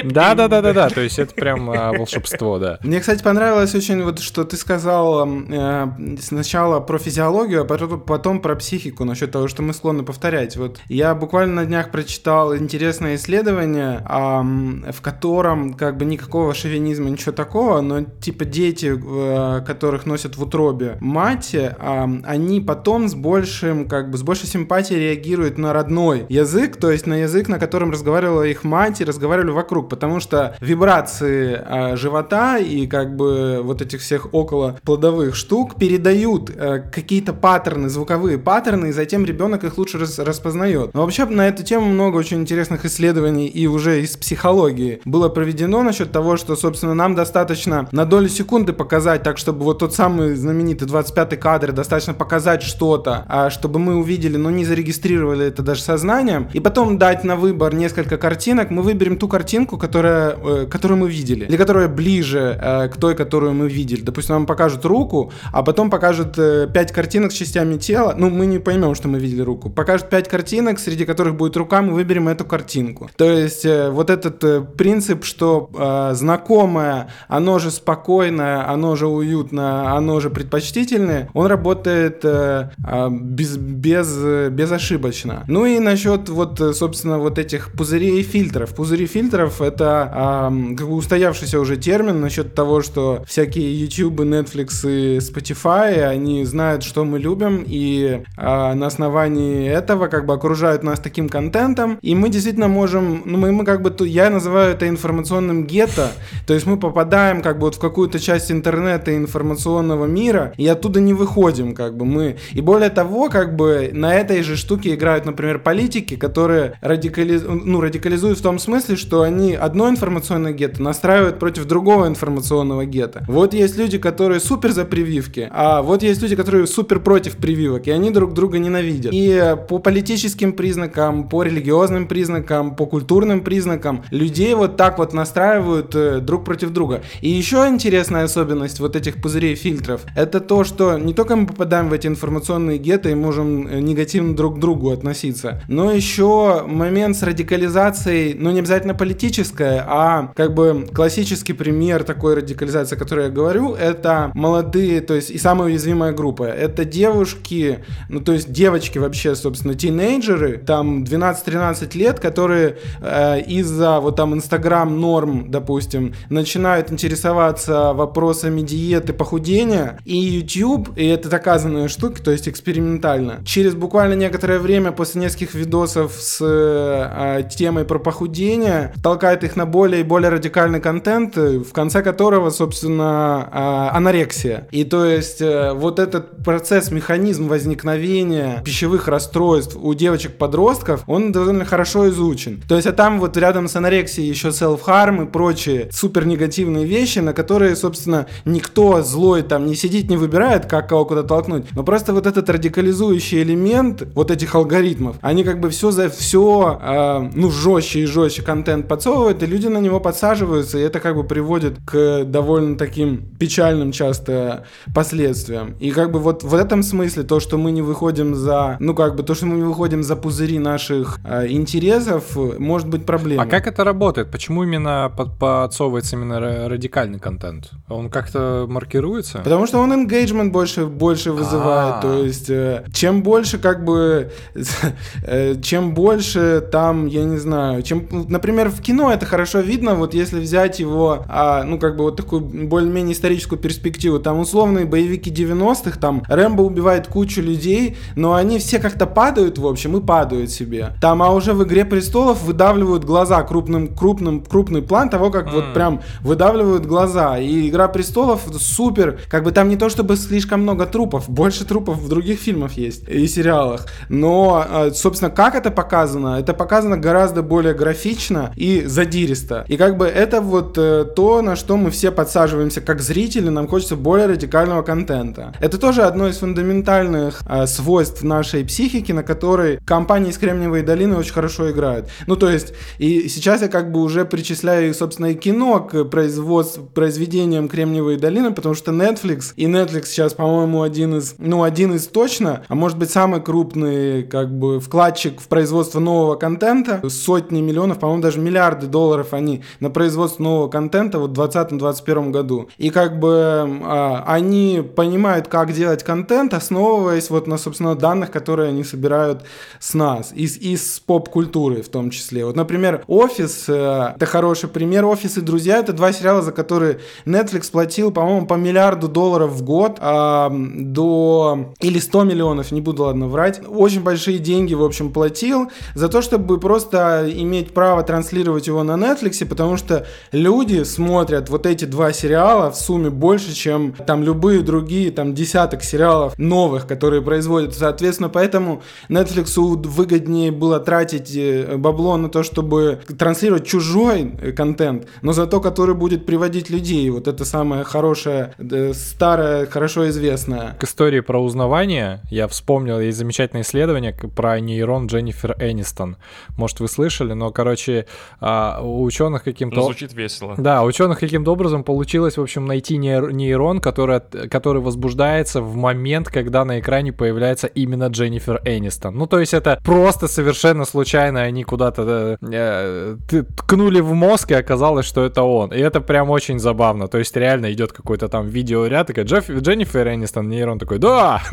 Да-да-да-да-да, то есть это прям а, волшебство, да. Мне, кстати, понравилось очень вот, что ты сказал э, сначала про физиологию, а потом, про психику, насчет того, что мы склонны повторять. Вот я буквально на днях прочитал интересное исследование, ам, в котором как бы никакого шовинизма, ничего такого, но типа дети, э, которых носят в утробе мать, ам, они потом с большим, как бы, с большей симпатией реагируют на родной язык, то есть на язык, на котором разговаривала их мать и разговаривали вокруг, потому что вибрации а, живота и как бы вот этих всех около плодовых штук передают э, какие-то паттерны, звуковые паттерны, и затем ребенок их лучше рас- распознает. Но вообще на эту тему много очень интересных исследований и уже из психологии было проведено насчет того, что, собственно, нам достаточно на долю секунды показать, так чтобы вот тот самый знаменитый 25-й кадр, достаточно показать что-то, а, чтобы мы увидели, но не зарегистрировали это даже сознанием, и потом дать на выбор несколько картинок, мы выберем ту картинку, которая, э, которую мы видели, или которая ближе э, к той, которую мы видели. Допустим, нам покажут руку, а потом покажут э, 5 картинок с частями тела, ну, мы не поймем, что мы видели руку. Покажут 5 картинок, среди которых будет рука, мы выберем эту картинку. То есть э, вот этот э, принцип, что э, знакомое, оно же спокойное, оно же уютно, оно же предпочтительное, он работает э, а, без, без, э, безошибочно. Ну и насчет вот, э, собственно, вот этих пузырей фильтров. Пузыри фильтров это ам, как бы устоявшийся уже термин насчет того, что всякие YouTube, Netflix и Spotify, они знают, что мы любим, и а, на основании этого как бы окружают нас таким контентом, и мы действительно можем, ну мы, мы как бы, я называю это информационным гетто, то есть мы попадаем как бы вот в какую-то часть интернета информационного мира, и оттуда не выходим, как бы мы. И более того, как бы на этой же штуке играют, например, политики, которые радикализ... ну, радикализуют в том смысле, что они одно информационное гетто настраивают против другого информационного гетто. Вот есть люди, которые супер за прививки, а вот есть люди, которые супер против прививок, и они друг друга ненавидят. И по политическим признакам, по религиозным признакам, по культурным признакам людей вот так вот настраивают э, друг против друга. И еще интересная особенность вот этих пузырей фильтров, это то, что не только мы попадаем в эти информационные гетто и можем э, негативно друг к другу относиться, но еще момент с радикализацией, ну не обязательно политическая, а как бы классический пример такой радикализации, о которой я говорю, это молодые, то есть и самая уязвимая группа, это девушки, ну то есть девочки вообще, собственно, тинейджеры, там 12-13 лет, которые э, из-за вот там Инстаграм норм, допустим, начинают интересоваться вопросами диеты, похудения, и YouTube, и это доказанная штука, то есть экспериментально, через буквально некоторое время после нескольких видосов с э, темой про похудение, толкает их на более и более радикальный контент, в конце которого, собственно, э, анорексия. И то есть э, вот этот процесс, механизм возникновения пищевых расстройств у девочек-подростков, он довольно хорошо изучен. То есть, а там вот рядом с анорексией еще self-harm и прочие супер негативные вещи, на которые, собственно, никто злой там не сидит, не выбирает, как кого куда толкнуть. Но просто вот этот радикализующий элемент вот этих алгоритмов, они как бы все за все, э, ну, жестче и жестче контент подсовывают, и люди на него подсаживаются, и это как бы приводит к довольно таким печальным часто последствиям. И как бы вот в этом смысле то, что мы не выходим за, ну как бы то, что мы не выходим за пузыри наших э, интересов, может быть проблемой. А как это работает? Почему именно под, подсовывается именно радикальный контент? Он как-то маркируется? Потому что он engagement больше, больше вызывает. А-а-а. То есть, э, чем больше как бы, э, чем больше там, я не знаю, чем, например, в кино это хорошо видно, вот если взять его, а, ну как бы вот такую более-менее историческую перспективу, там условные боевики 90-х, там Рэмбо убивает кучу людей, но они все как-то падают, в общем, и падают себе. Там, а уже в «Игре престолов» выдавливают глаза крупным, крупным, крупный план того, как mm. вот прям выдавливают глаза. И «Игра престолов» супер, как бы там не то чтобы слишком много трупов, больше трупов в других фильмах есть и сериалах. Но, а, собственно, как это показано? Это показано гораздо более графично и задиристо. И как бы это вот э, то, на что мы все подсаживаемся как зрители, нам хочется более радикального контента. Это тоже одно из фундаментальных э, свойств нашей психики, на которой компании из Кремниевой долины очень хорошо играют. Ну, то есть, и сейчас я как бы уже причисляю, собственно, и кино к производств, произведениям Кремниевой долины, потому что Netflix, и Netflix сейчас, по-моему, один из, ну, один из точно, а может быть самый крупный, как бы, вкладчик в производство нового контента, сотни миллионов, по-моему, даже миллиарды долларов они на производство нового контента вот в 2020-2021 году. И как бы а, они понимают, как делать контент, основываясь вот на, собственно, данных, которые они собирают с нас, из, из поп-культуры в том числе. Вот, например, «Офис» э, — это хороший пример. «Офис» и «Друзья» — это два сериала, за которые Netflix платил, по-моему, по миллиарду долларов в год э, до... или 100 миллионов, не буду, ладно, врать. Очень большие деньги, в общем, платил за то, чтобы просто иметь право транслировать его на Netflix, потому что люди смотрят вот эти два сериала в сумме больше, чем там любые другие, там десяток сериалов новых, которые производят. Соответственно, поэтому Netflix выгоднее было тратить э, бабло на то, чтобы транслировать чужой э, контент, но зато который будет приводить людей. Вот это самое хорошее, старое, хорошо известное. К истории про узнавание я вспомнил, есть замечательное исследование про нейрон Дженнифер Энистон. Может, вы слышали, но, короче, а, у ученых каким-то... Ну, звучит весело. Да, у ученых каким-то образом получилось, в общем, найти нейрон, который, который возбуждается в момент, когда на экране появляется именно Дженнифер Энистон. Ну, то есть это просто совершенно случайно они куда-то э, ткнули в мозг, и оказалось, что это он. И это прям очень забавно. То есть реально идет какой-то там видеоряд, такая Джефф, Дженнифер Энистон, нейрон такой, да!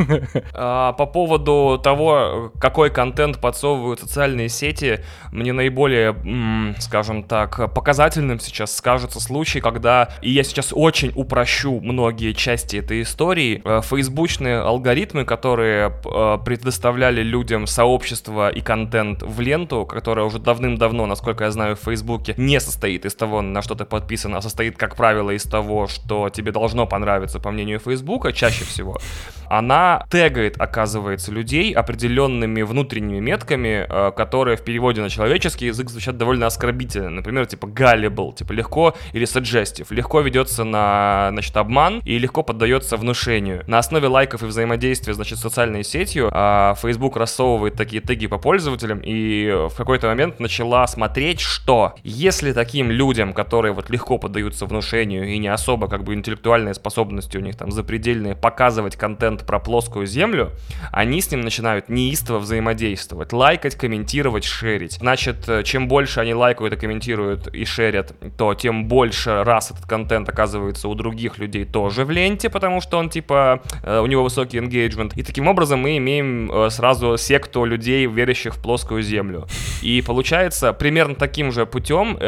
А, по поводу того, какой контент подсовывают социальные сети, мне наиболее, скажем так, показательным сейчас скажется случай, когда, и я сейчас очень упрощу многие части этой истории, э, фейсбучные алгоритмы, которые э, предоставляли людям сообщество и контент в ленту, которая уже давным-давно, насколько я знаю, в Фейсбуке не состоит из того, на что ты подписан, а состоит, как правило, из того, что тебе должно понравиться, по мнению Фейсбука, чаще всего, она тегает, оказывается, людей определенными внутренними метками, э, которые в переводе на человеческий язык звучат довольно оскорбительно. Например, типа gullible, типа легко, или suggestive. Легко ведется на, значит, обман и легко поддается внушению. На основе лайков и взаимодействия, значит, с социальной сетью а, Facebook рассовывает такие теги по пользователям и в какой-то момент начала смотреть, что если таким людям, которые вот легко поддаются внушению и не особо как бы интеллектуальные способности у них там запредельные, показывать контент про плоскую землю, они с ним начинают неистово взаимодействовать, лайкать, комментировать, шерить. Значит, э, чем больше они лайкают и комментируют и шерят, то тем больше раз этот контент оказывается у других людей тоже в ленте, потому что он типа, э, у него высокий engagement. И таким образом мы имеем э, сразу секту людей, верящих в плоскую землю. И получается, примерно таким же путем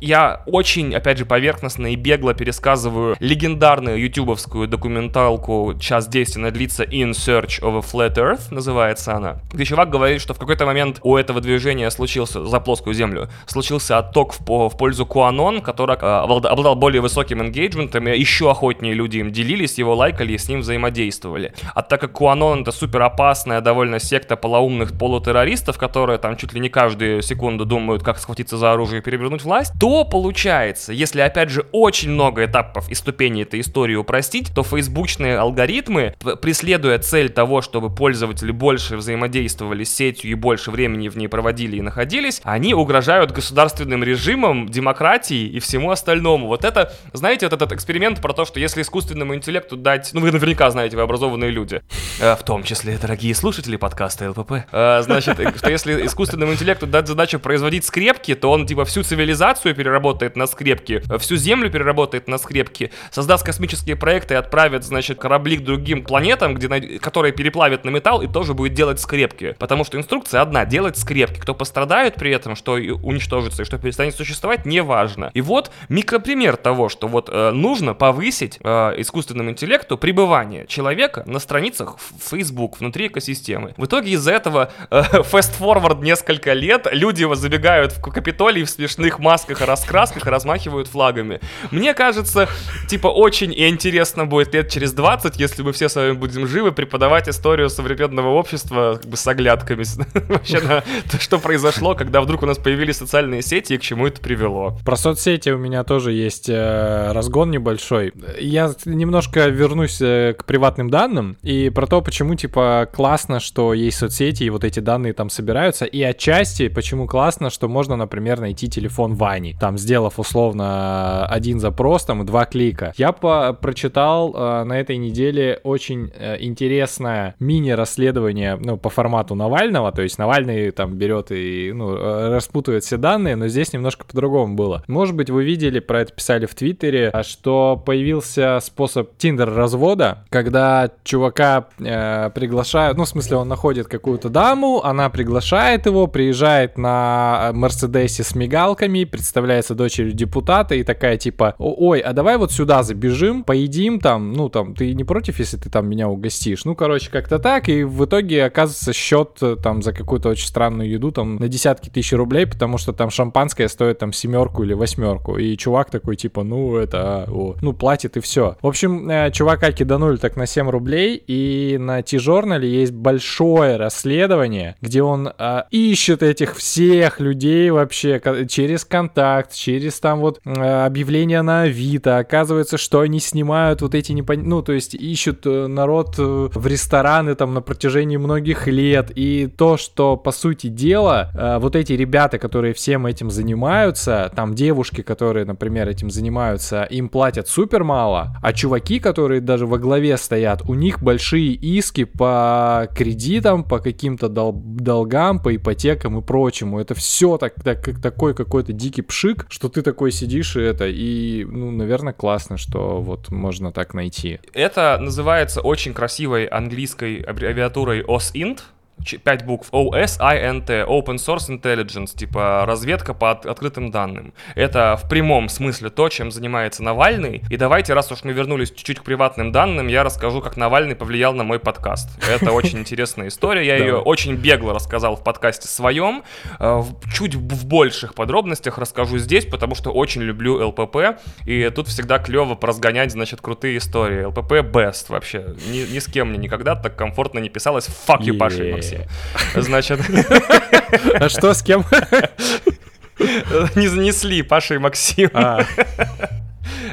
я очень, опять же, поверхностно и бегло пересказываю легендарную ютубовскую документалку «Час 10 она длится In Search of a Flat Earth», называется она, где чувак говорит, что в какой-то момент у этого движения случился, за плоскую землю, случился отток в, в пользу Куанон, который э, обладал более высоким энгейджментом, еще охотнее люди им делились, его лайкали с ним взаимодействовали. А так как Куанон это супер опасная довольно секта полоумных полутеррористов, которые там чуть ли не каждую секунду думают, как схватиться за оружие и перевернуть власть, то получается, если опять же очень много этапов и ступеней этой истории упростить, то фейсбучные алгоритмы, преследуя цель того, чтобы пользователи больше взаимодействовали с сетью и больше времени в ней проводили и находились, они угрожают государственным режимам, демократии и всему остальному. Вот это, знаете, вот этот эксперимент про то, что если искусственному интеллекту дать, ну вы наверняка знаете, вы образованные люди, э, в том числе дорогие слушатели подкаста ЛПП, э, значит, что если искусственному интеллекту дать задачу производить скрепки, то он типа всю цивилизацию переработает на скрепки, всю Землю переработает на скрепки, создаст космические проекты и отправит, значит, корабли к другим планетам, где, которые переплавят на металл и тоже будет делать скрепки. Потому что инструкция одна — делать скрепки. Кто пострадает при этом, что уничтожится и что перестанет существовать, неважно. И вот микропример того, что вот э, нужно повысить э, искусственному интеллекту пребывание человека на страницах Facebook, внутри экосистемы. В итоге из-за этого э, fast-forward несколько лет люди забегают в Капитолий в смешных масках и раскрасках и размахивают флагами. Мне кажется, типа, очень интересно будет лет через 20, если мы все с вами будем живы, преподавать историю современного общества как бы с оглядками вообще на то, что произошло, когда вдруг у нас появились социальные сети и к чему это привело. Про соцсети у меня тоже есть э, разгон небольшой. Я немножко вернусь э, к приватным данным и про то, почему, типа, классно, что есть соцсети и вот эти данные там собираются, и отчасти, почему классно, что можно, например, найти телефон Вани, там, сделав условно один запрос, там, два клика. Я по прочитал э, на этой неделе очень э, интересное мини-расследование, ну, по формату Навального, то есть Навальный там берет и, ну, э, распутывает все данные, но здесь немножко по-другому было. Может быть, вы видели, про это писали в Твиттере, что появился способ Тиндер-развода, когда чувака э, приглашают, ну, в смысле, он находит какую-то даму, она приглашает его, приезжает на Мерседесе с мигалками, представляется дочерью депутата и такая типа, ой, а давай вот сюда забежим, поедим там, ну там, ты не против, если ты там меня угостишь? Ну, короче, как-то так, и в итоге оказывается счет э, там за какую-то очень странную еду там на десятки тысяч рублей, потому что там шампанское стоит там семерку или восьмерку, и чувак такой типа, ну это, о, ну платит и все. В общем, э, чувака киданули так на 7 рублей, и на T-журнале есть большое расследование, где он э, ищет этих всех людей вообще через контакт, через там вот э, объявления на Авито. Оказывается, что они снимают вот эти непон... ну то есть ищут э, народ э, в рестораны там на протяжении многих лет. И то, что по сути дела э, вот эти ребята, которые всем этим занимаются, там девушки, которые, например, этим занимаются, им платят супер мало, а чуваки, которые даже во главе стоят, у них большие иски по кредитам, по каким-то дол- долгам, по ипотекам и прочему. Это все так, так, как такой какой-то дикий пшик, что ты такой сидишь и это, и, ну, наверное, классно, что вот можно так найти. Это называется очень красивой английской аббревиатурой OSINT, 5 букв OSINT, Open Source Intelligence, типа разведка по от, открытым данным. Это в прямом смысле то, чем занимается Навальный. И давайте, раз уж мы вернулись чуть-чуть к приватным данным, я расскажу, как Навальный повлиял на мой подкаст. Это очень интересная история, я ее очень бегло рассказал в подкасте своем. Э, чуть в больших подробностях расскажу здесь, потому что очень люблю ЛПП, и тут всегда клево поразгонять, значит, крутые истории. ЛПП best вообще. Ни, ни с кем мне никогда так комфортно не писалось. Fuck you, Паша и Максим. Значит... А что, с кем? Не занесли Паша и Максим.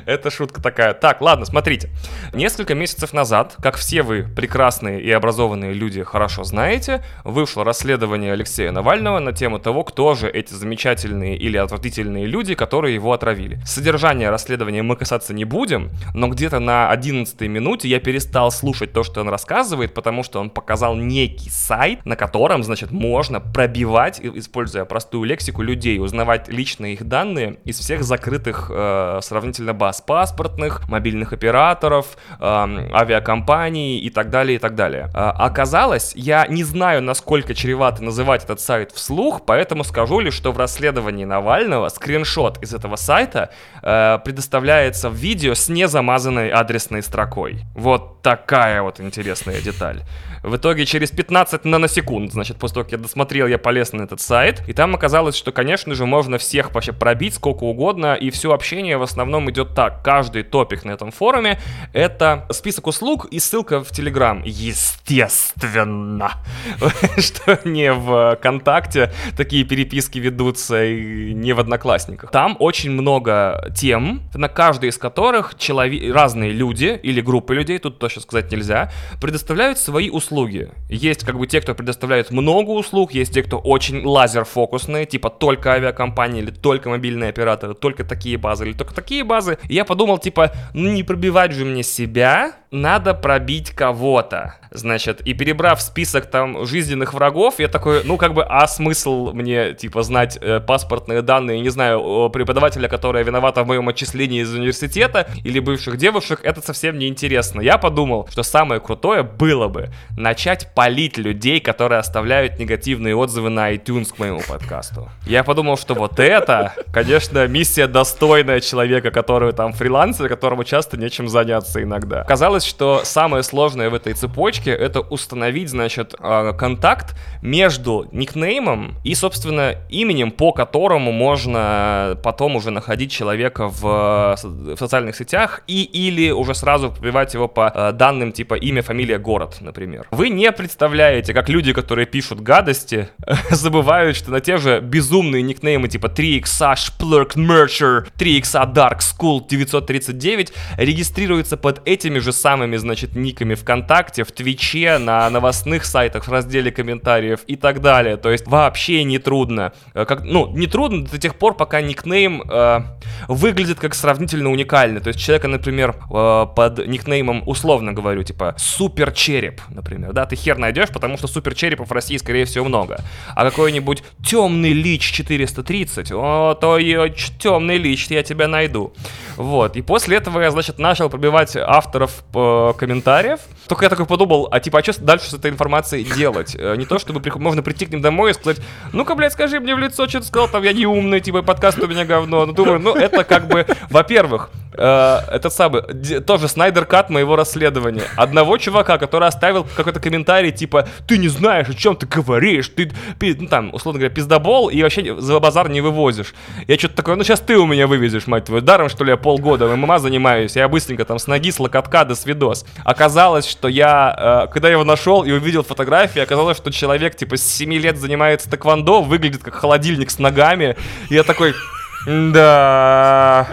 Это шутка такая. Так, ладно, смотрите. Несколько месяцев назад, как все вы прекрасные и образованные люди хорошо знаете, вышло расследование Алексея Навального на тему того, кто же эти замечательные или отвратительные люди, которые его отравили. Содержание расследования мы касаться не будем, но где-то на 11 минуте я перестал слушать то, что он рассказывает, потому что он показал некий сайт, на котором, значит, можно пробивать, используя простую лексику, людей, узнавать личные их данные из всех закрытых э, сравнительно баз паспортных, мобильных операторов, авиакомпаний и так далее, и так далее. Э, оказалось, я не знаю, насколько чревато называть этот сайт вслух, поэтому скажу лишь, что в расследовании Навального скриншот из этого сайта э, предоставляется в видео с незамазанной адресной строкой. Вот такая вот интересная деталь. В итоге через 15 наносекунд, значит, после того, как я досмотрел, я полез на этот сайт, и там оказалось, что, конечно же, можно всех вообще пробить сколько угодно, и все общение в основном идет так. Каждый топик на этом форуме — это список услуг и ссылка в Телеграм. Естественно! Что не в ВКонтакте такие переписки ведутся, и не в Одноклассниках. Там очень много тем, на каждой из которых человек, разные люди или группы людей, тут точно сказать нельзя, предоставляют свои услуги. Есть как бы те, кто предоставляет много услуг, есть те, кто очень лазер-фокусные, типа только авиакомпании или только мобильные операторы, только такие базы или только такие базы. И я подумал, типа, ну не пробивать же мне себя, надо пробить кого-то. Значит, и перебрав список там жизненных врагов, я такой, ну как бы, а смысл мне, типа, знать э, паспортные данные, не знаю, преподавателя, которая виновата в моем отчислении из университета, или бывших девушек, это совсем не интересно. Я подумал, что самое крутое было бы начать палить людей, которые оставляют негативные отзывы на iTunes к моему подкасту. Я подумал, что вот это, конечно, миссия достойная человека, который там фрилансер, которому часто нечем заняться иногда. Казалось, что самое сложное в этой цепочке это установить, значит, а, контакт между никнеймом и, собственно, именем, по которому можно потом уже находить человека в, в социальных сетях и или уже сразу пробивать его по а, данным типа имя, фамилия, город, например. Вы не представляете, как люди, которые пишут гадости, забывают, что на те же безумные никнеймы типа 3xa Splurk Mercher, 3xa Dark School 939 регистрируются под этими же самыми, значит, никами ВКонтакте, в Твиче, на новостных сайтах, в разделе комментариев и так далее. То есть вообще не трудно. Э, как, ну, не трудно до тех пор, пока никнейм э, выглядит как сравнительно уникальный. То есть человека, например, э, под никнеймом, условно говорю, типа Супер Череп, например, да, ты хер найдешь, потому что супер черепов в России, скорее всего, много. А какой-нибудь темный лич 430, о, то темный лич, я тебя найду. Вот, и после этого я, значит, начал пробивать авторов э, комментариев. Только я такой подумал, а типа, а что дальше с этой информацией делать? Э, не то, чтобы можно прийти к ним домой и сказать, ну-ка, блядь, скажи мне в лицо, что ты сказал, там, я не умный, типа, подкаст у меня говно. Ну, думаю, ну, это как бы, во-первых, э, этот самый, тоже Снайдер Кат моего расследования. Одного чувака, который оставил какой-то комментарий, типа, ты не знаешь, о чем ты говоришь, ты, ну там, условно говоря, пиздобол, и вообще за базар не вывозишь. Я что-то такое, ну сейчас ты у меня вывезешь, мать твою, даром, что ли, я полгода ММА занимаюсь, я быстренько там с ноги, с локотка до свидос. Оказалось, что я, э, когда я его нашел и увидел фотографии, оказалось, что человек, типа, с 7 лет занимается тэквондо, выглядит как холодильник с ногами, и я такой... Да.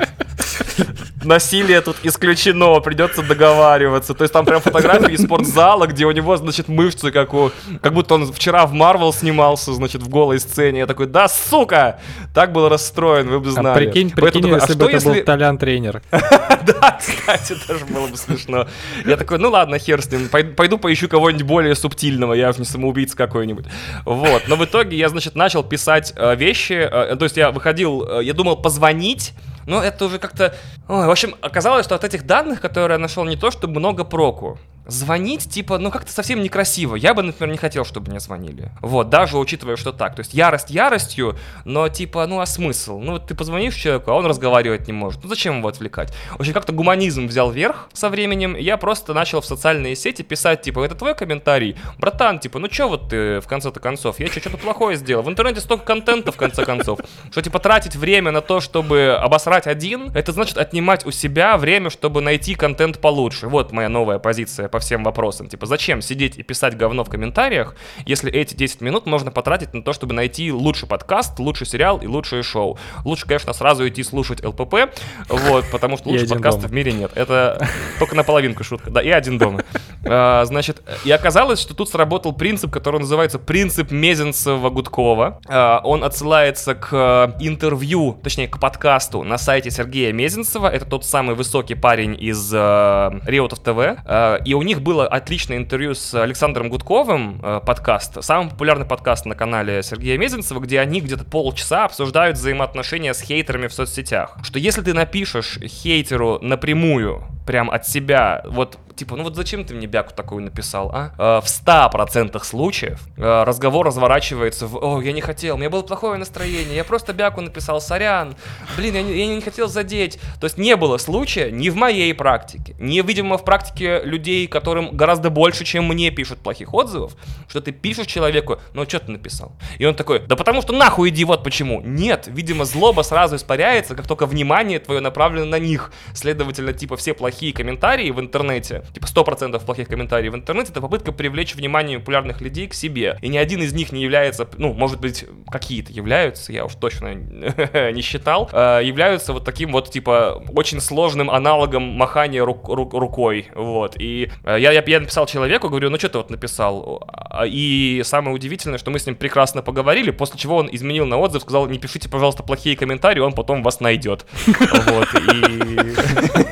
Насилие тут исключено, придется договариваться. То есть там прям фотографии из спортзала, где у него, значит, мышцы, как у... Как будто он вчера в Марвел снимался, значит, в голой сцене. Я такой, да, сука! Так был расстроен, вы бы знали. А прикинь, прикинь, такой, если а бы это если... был Толян-тренер. Да, кстати, тоже было бы смешно. Я такой, ну ладно, хер с ним, пойду поищу кого-нибудь более субтильного, я же не самоубийца какой-нибудь. Вот, но в итоге я, значит, начал писать э, вещи, э, то есть я выходил, э, я думал позвонить, но это уже как-то... Ой, в общем, оказалось, что от этих данных, которые я нашел, не то чтобы много проку звонить, типа, ну как-то совсем некрасиво. Я бы, например, не хотел, чтобы мне звонили. Вот, даже учитывая, что так. То есть ярость яростью, но типа, ну а смысл? Ну вот ты позвонишь человеку, а он разговаривать не может. Ну зачем его отвлекать? В общем, как-то гуманизм взял верх со временем, и я просто начал в социальные сети писать, типа, это твой комментарий? Братан, типа, ну чё вот ты в конце-то концов? Я что, что-то плохое сделал? В интернете столько контента, в конце концов, что типа тратить время на то, чтобы обосрать один, это значит отнимать у себя время, чтобы найти контент получше. Вот моя новая позиция по всем вопросам. Типа, зачем сидеть и писать говно в комментариях, если эти 10 минут можно потратить на то, чтобы найти лучший подкаст, лучший сериал и лучшее шоу. Лучше, конечно, сразу идти слушать ЛПП, вот, потому что лучше подкаста в мире нет. Это только наполовинку шутка. Да, и один дома. А, значит, и оказалось, что тут сработал принцип, который называется принцип Мезенцева-Гудкова. А, он отсылается к интервью, точнее, к подкасту на сайте Сергея Мезенцева. Это тот самый высокий парень из uh, Реутов ТВ. Uh, и у них было отличное интервью с Александром Гудковым, uh, подкаст, самый популярный подкаст на канале Сергея Мезенцева, где они где-то полчаса обсуждают взаимоотношения с хейтерами в соцсетях. Что если ты напишешь хейтеру напрямую, прям от себя, вот типа, ну вот зачем ты мне бяку такую написал, а? Э, в 100% случаев э, разговор разворачивается в, о, я не хотел, у меня было плохое настроение, я просто бяку написал, сорян, блин, я не, я не хотел задеть. То есть не было случая ни в моей практике, ни, видимо, в практике людей, которым гораздо больше, чем мне пишут плохих отзывов, что ты пишешь человеку, ну что ты написал? И он такой, да потому что нахуй иди, вот почему. Нет, видимо, злоба сразу испаряется, как только внимание твое направлено на них. Следовательно, типа, все плохие комментарии в интернете типа 100% плохих комментариев в интернете, это попытка привлечь внимание популярных людей к себе. И ни один из них не является, ну, может быть, какие-то являются, я уж точно не считал, э, являются вот таким вот, типа, очень сложным аналогом махания рук, рук, рукой, вот. И э, я, я, я написал человеку, говорю, ну, что ты вот написал? А, и самое удивительное, что мы с ним прекрасно поговорили, после чего он изменил на отзыв, сказал, не пишите, пожалуйста, плохие комментарии, он потом вас найдет. Вот, и...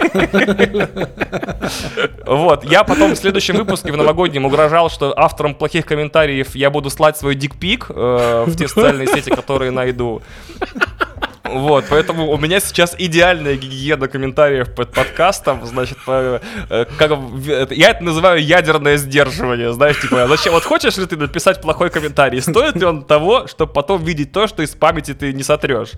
Вот, я потом в следующем выпуске в новогоднем угрожал, что авторам плохих комментариев я буду слать свой дикпик э, в те социальные сети, которые найду. Вот, поэтому у меня сейчас идеальная гигиена комментариев под подкастом, значит, по, э, как, я это называю ядерное сдерживание, знаешь, типа, зачем, вот хочешь ли ты написать плохой комментарий, стоит ли он того, чтобы потом видеть то, что из памяти ты не сотрешь,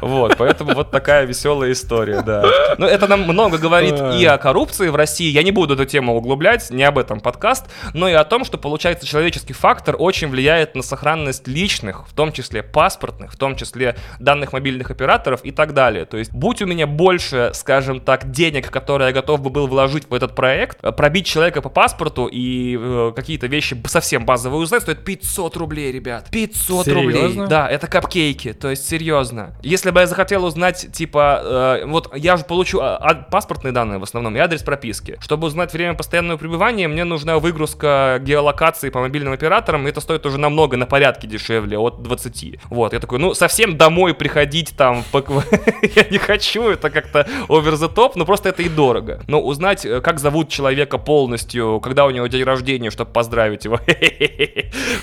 вот, поэтому вот такая веселая история, да. Но это нам много говорит и о коррупции в России, я не буду эту тему углублять, не об этом подкаст, но и о том, что, получается, человеческий фактор очень влияет на сохранность личных, в том числе паспортных, в том числе данных мобильных операторов и так далее. То есть, будь у меня больше, скажем так, денег, которые я готов бы был вложить в этот проект, э, пробить человека по паспорту и э, какие-то вещи совсем базовые узнать, стоит 500 рублей, ребят. 500 серьезно? рублей. Да, это капкейки, то есть серьезно. Если бы я захотел узнать, типа, э, вот я же получу а, а, паспортные данные в основном и адрес прописки. Чтобы узнать время постоянного пребывания, мне нужна выгрузка геолокации по мобильным операторам, и это стоит уже намного, на порядке дешевле, от 20. Вот, я такой, ну, совсем домой приходить там, я не хочу, это как-то over the top, но просто это и дорого. Но узнать, э, как зовут человека полностью, когда у него день рождения, чтобы поздравить его,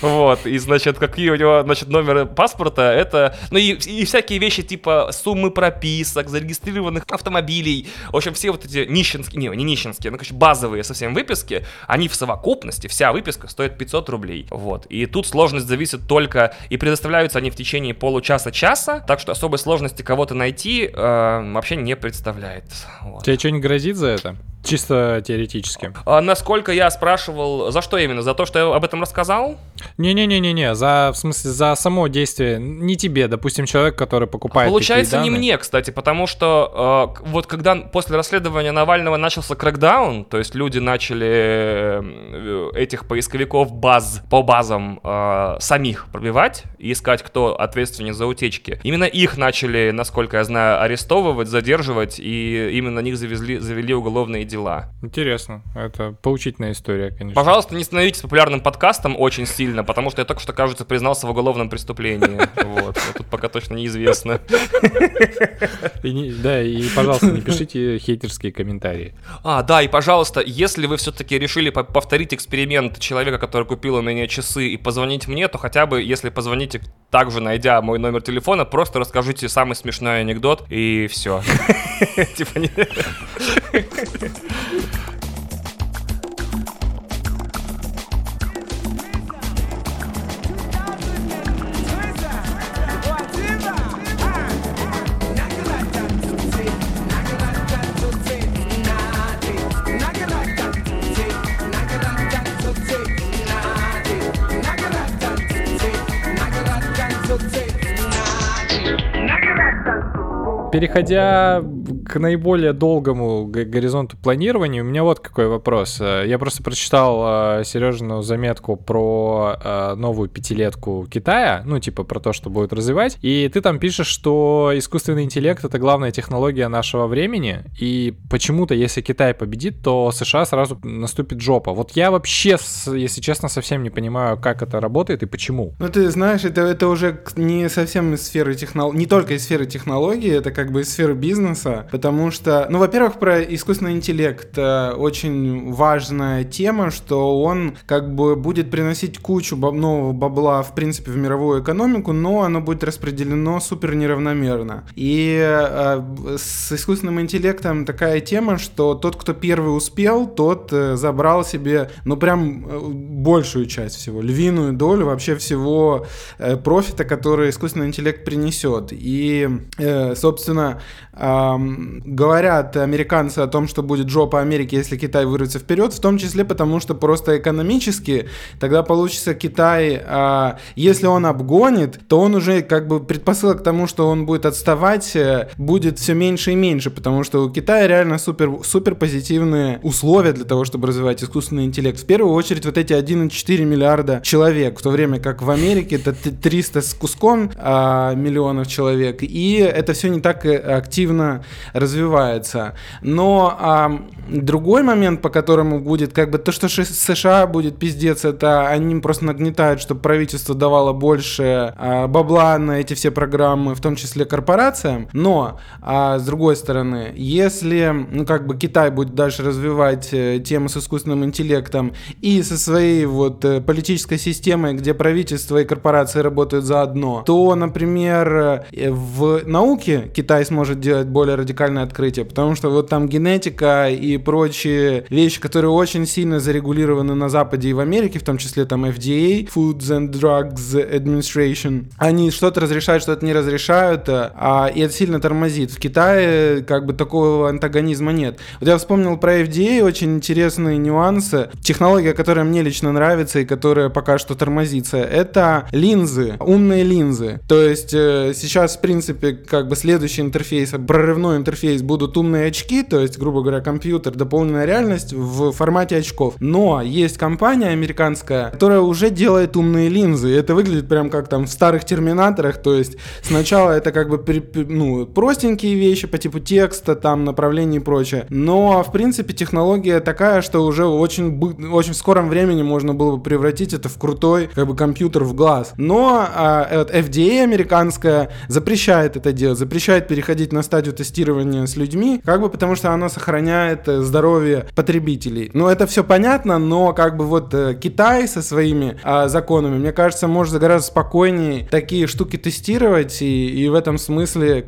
вот, и, значит, какие у него, значит, номеры паспорта, это, ну, и, и всякие вещи, типа суммы прописок, зарегистрированных автомобилей, в общем, все вот эти нищенские, не, не нищенские, ну, короче, базовые совсем выписки, они в совокупности, вся выписка стоит 500 рублей, вот, и тут сложность зависит только, и предоставляются они в течение получаса-часа, так что особой сложности кого-то найти э, вообще не представляет. Вот. Тебе что не грозит за это? Чисто теоретически. А насколько я спрашивал, за что именно? За то, что я об этом рассказал? Не-не-не-не-не, за, в смысле, за само действие. Не тебе, допустим, человек, который покупает Получается, не мне, кстати, потому что э, вот когда после расследования Навального начался крэкдаун, то есть люди начали э, этих поисковиков баз по базам э, самих пробивать и искать, кто ответственен за утечки. Именно их начали, насколько я знаю, арестовывать, задерживать, и именно на них завезли, завели уголовные дела. Интересно. Это поучительная история, конечно. Пожалуйста, не становитесь популярным подкастом очень сильно, потому что я только что, кажется, признался в уголовном преступлении. Вот. Тут пока точно неизвестно. Да, и, пожалуйста, не пишите хейтерские комментарии. А, да, и, пожалуйста, если вы все-таки решили повторить эксперимент человека, который купил у меня часы, и позвонить мне, то хотя бы, если позвоните, также найдя мой номер телефона, просто расскажите самый смешной анекдот, и все. Типа переходя к наиболее долгому горизонту планирования, у меня вот какой вопрос. Э, я просто прочитал э, Сережину заметку про э, новую пятилетку Китая, ну, типа про то, что будет развивать, и ты там пишешь, что искусственный интеллект — это главная технология нашего времени, и почему-то, если Китай победит, то США сразу наступит жопа. Вот я вообще, если честно, совсем не понимаю, как это работает и почему. Ну, ты знаешь, это, это уже не совсем из сферы технологий, не только из сферы технологий, это как бы из сферы бизнеса, потому что, ну, во-первых, про искусственный интеллект э, очень важная тема, что он как бы будет приносить кучу нового бабла, в принципе, в мировую экономику, но оно будет распределено супер неравномерно. И э, с искусственным интеллектом такая тема, что тот, кто первый успел, тот э, забрал себе, ну, прям э, большую часть всего, львиную долю вообще всего э, профита, который искусственный интеллект принесет. И, э, собственно, говорят американцы о том, что будет жопа Америки, если Китай вырвется вперед, в том числе потому, что просто экономически тогда получится Китай, а, если он обгонит, то он уже как бы предпосылок к тому, что он будет отставать, э, будет все меньше и меньше, потому что у Китая реально супер, супер позитивные условия для того, чтобы развивать искусственный интеллект. В первую очередь вот эти 1,4 миллиарда человек, в то время как в Америке это 300 с куском а, миллионов человек, и это все не так активно активно развивается. Но а, другой момент, по которому будет как бы то, что США будет пиздец, это они просто нагнетают, чтобы правительство давало больше а, бабла на эти все программы, в том числе корпорациям. Но а, с другой стороны, если ну как бы Китай будет дальше развивать э, тему с искусственным интеллектом и со своей вот э, политической системой, где правительство и корпорации работают заодно, то, например, э, в науке Китай сможет делать более радикальное открытие, потому что вот там генетика и прочие вещи, которые очень сильно зарегулированы на Западе и в Америке, в том числе там FDA, Foods and Drugs Administration, они что-то разрешают, что-то не разрешают, а, и это сильно тормозит. В Китае как бы такого антагонизма нет. Вот я вспомнил про FDA очень интересные нюансы. Технология, которая мне лично нравится и которая пока что тормозится, это линзы, умные линзы. То есть э, сейчас, в принципе, как бы следующий интерфейс прорывной интерфейс будут умные очки, то есть, грубо говоря, компьютер, дополненная реальность в формате очков. Но есть компания американская, которая уже делает умные линзы. И это выглядит прям как там в старых терминаторах. То есть сначала это как бы ну, простенькие вещи по типу текста, там направлений и прочее. Но, в принципе, технология такая, что уже очень, очень в скором времени можно было бы превратить это в крутой как бы компьютер в глаз. Но а, FDA американская запрещает это делать, запрещает переходить на стадию тестирования с людьми, как бы потому что оно сохраняет э, здоровье потребителей. Ну, это все понятно, но как бы вот э, Китай со своими а, законами, мне кажется, может гораздо спокойнее такие штуки тестировать и, и в этом смысле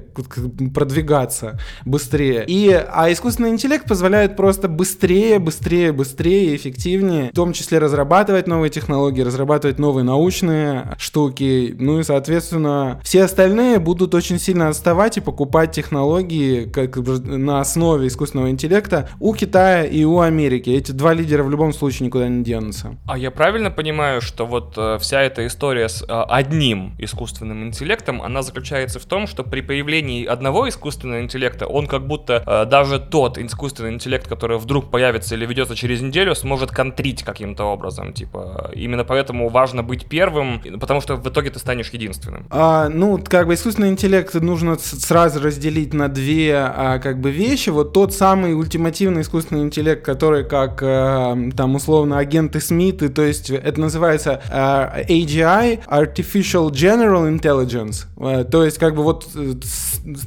продвигаться быстрее. И, а искусственный интеллект позволяет просто быстрее, быстрее, быстрее, эффективнее, в том числе разрабатывать новые технологии, разрабатывать новые научные штуки, ну и, соответственно, все остальные будут очень сильно отставать и покупать технологии как на основе искусственного интеллекта у Китая и у Америки. Эти два лидера в любом случае никуда не денутся. А я правильно понимаю, что вот э, вся эта история с э, одним искусственным интеллектом, она заключается в том, что при появлении одного искусственного интеллекта, он как будто э, даже тот искусственный интеллект, который вдруг появится или ведется через неделю, сможет контрить каким-то образом. Типа, именно поэтому важно быть первым, потому что в итоге ты станешь единственным. А, ну, как бы искусственный интеллект нужно сразу разделить на две а, как бы вещи. Вот тот самый ультимативный искусственный интеллект, который как а, там условно агенты Смиты, то есть это называется а, AGI, Artificial General Intelligence, а, то есть как бы вот э,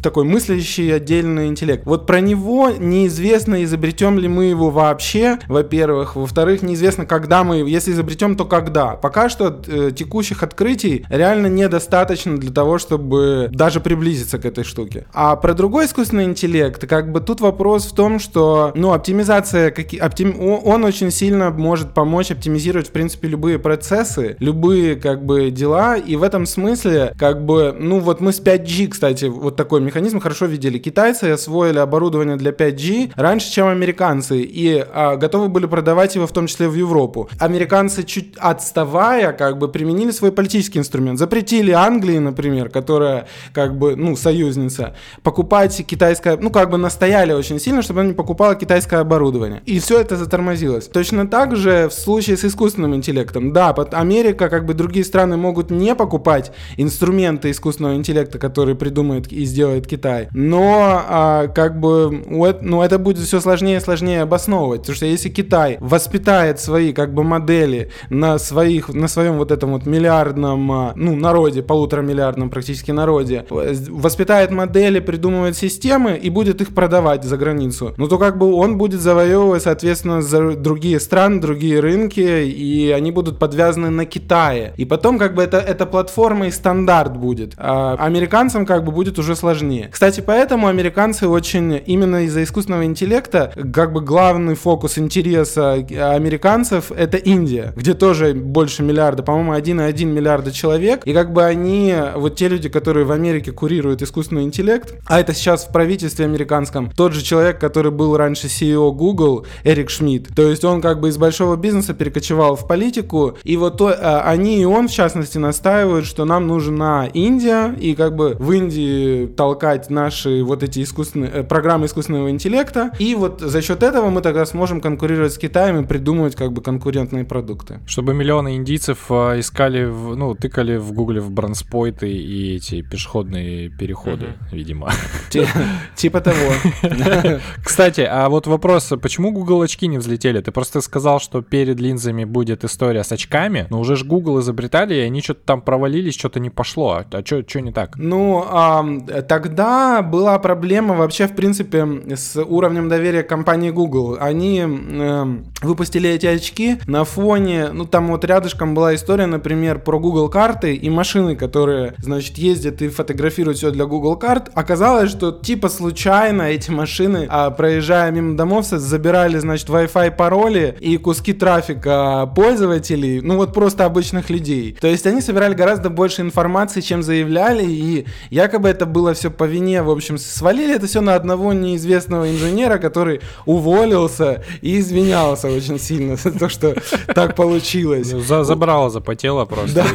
такой мыслящий отдельный интеллект. Вот про него неизвестно, изобретем ли мы его вообще, во-первых. Во-вторых, неизвестно, когда мы, если изобретем, то когда. Пока что э, текущих открытий реально недостаточно для того, чтобы даже приблизиться к этой штуке. А про другой искусственный интеллект, как бы тут вопрос в том, что, ну, оптимизация, как, оптим, он очень сильно может помочь оптимизировать, в принципе, любые процессы, любые, как бы, дела, и в этом смысле, как бы, ну, вот мы с 5G, кстати, вот такой механизм хорошо видели. Китайцы освоили оборудование для 5G раньше, чем американцы, и а, готовы были продавать его в том числе в Европу. Американцы, чуть отставая, как бы, применили свой политический инструмент. Запретили Англии, например, которая, как бы, ну, союзница бизнеса покупать китайское, ну как бы настояли очень сильно, чтобы она не покупала китайское оборудование. И все это затормозилось. Точно так же в случае с искусственным интеллектом. Да, Америка, как бы другие страны могут не покупать инструменты искусственного интеллекта, которые придумает и сделает Китай, но а, как бы ну, это будет все сложнее и сложнее обосновывать, потому что если Китай воспитает свои как бы модели на своих, на своем вот этом вот миллиардном, а, ну, народе, полутора миллиардном практически народе, воспитает модели, придумывает системы и будет их продавать за границу, ну, то как бы он будет завоевывать, соответственно, за другие страны, другие рынки, и они будут подвязаны на Китае. И потом как бы это, это платформа и стандарт будет. А американцам как бы будет уже сложнее. Кстати, поэтому американцы очень, именно из-за искусственного интеллекта, как бы главный фокус интереса американцев это Индия, где тоже больше миллиарда, по-моему, 1,1 миллиарда человек. И как бы они, вот те люди, которые в Америке курируют искусственный интеллект, а это сейчас в правительстве американском, тот же человек, который был раньше CEO Google, Эрик Шмидт. То есть он как бы из большого бизнеса перекочевал в политику, и вот а, они и он, в частности, настаивают, что нам нужна Индия, и как бы в Индии толкать наши вот эти искусственные, э, программы искусственного интеллекта, и вот за счет этого мы тогда сможем конкурировать с Китаем и придумывать как бы конкурентные продукты. Чтобы миллионы индийцев э, искали, ну, тыкали в гугле в бранспойты и эти пешеходные переходы, видимо. Типа того. Кстати, а вот вопрос, почему Google очки не взлетели? Ты просто сказал, что перед линзами будет история с очками, но уже же Google изобретали, и они что-то там провалились, что-то не пошло. А что не так? Ну, а, тогда была проблема вообще, в принципе, с уровнем доверия компании Google. Они э, выпустили эти очки на фоне, ну, там вот рядышком была история, например, про Google карты и машины, которые, значит, ездят и фотографируют все для Google карт. Оказалось, что типа случайно эти машины, а, проезжая мимо домов, забирали, значит, Wi-Fi пароли и куски трафика пользователей, ну вот просто обычных людей. То есть они собирали гораздо больше информации, чем заявляли, и якобы это было все по вине, в общем, свалили это все на одного неизвестного инженера, который уволился и извинялся очень сильно за то, что так получилось. Ну, за, забрало, запотело просто.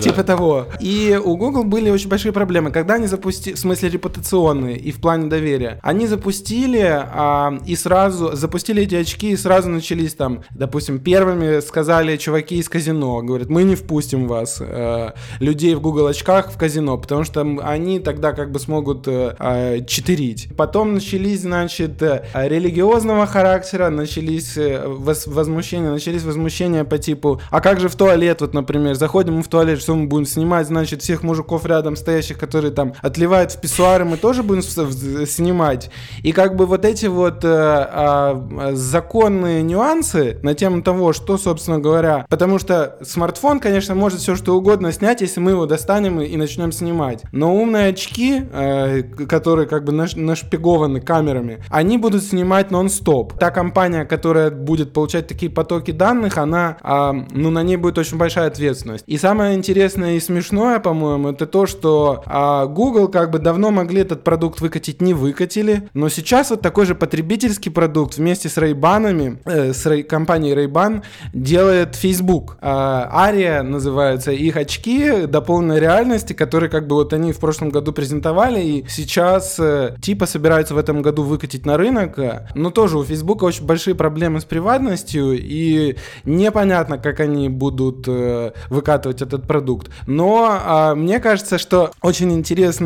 Типа того. И у Google были очень большие проблемы. Когда они запустили, в смысле репутационные и в плане доверия, они запустили а, и сразу, запустили эти очки и сразу начались там, допустим, первыми сказали чуваки из казино. Говорят, мы не впустим вас, э, людей в Google очках в казино, потому что они тогда как бы смогут э, э читерить. Потом начались, значит, э, религиозного характера, начались э, воз, возмущения, начались возмущения по типу, а как же в туалет, вот, например, заходим мы в туалет, что мы будем снимать, значит, всех мужиков рядом стоящих, которые там отливают в писсуары, мы тоже будем снимать. И как бы вот эти вот э, э, законные нюансы на тему того, что, собственно говоря, потому что смартфон, конечно, может все что угодно снять, если мы его достанем и, начнем снимать. Но умные очки, э, которые как бы наш, нашпигованы камерами, они будут снимать нон-стоп. Та компания, которая будет получать такие потоки данных, она, э, ну, на ней будет очень большая ответственность. И самое интересное и смешное, по-моему, это то, что э, Google как бы давно могли этот продукт выкатить, не выкатили, но сейчас вот такой же потребительский продукт вместе с Ray-Ban, э, с Ray, компанией Ray-Ban делает Facebook. Э, Ария называются их очки дополненной реальности, которые как бы вот они в прошлом году презентовали и сейчас э, типа собираются в этом году выкатить на рынок. Но тоже у Фейсбука очень большие проблемы с приватностью и непонятно, как они будут э, выкатывать этот продукт. Но э, мне кажется, что очень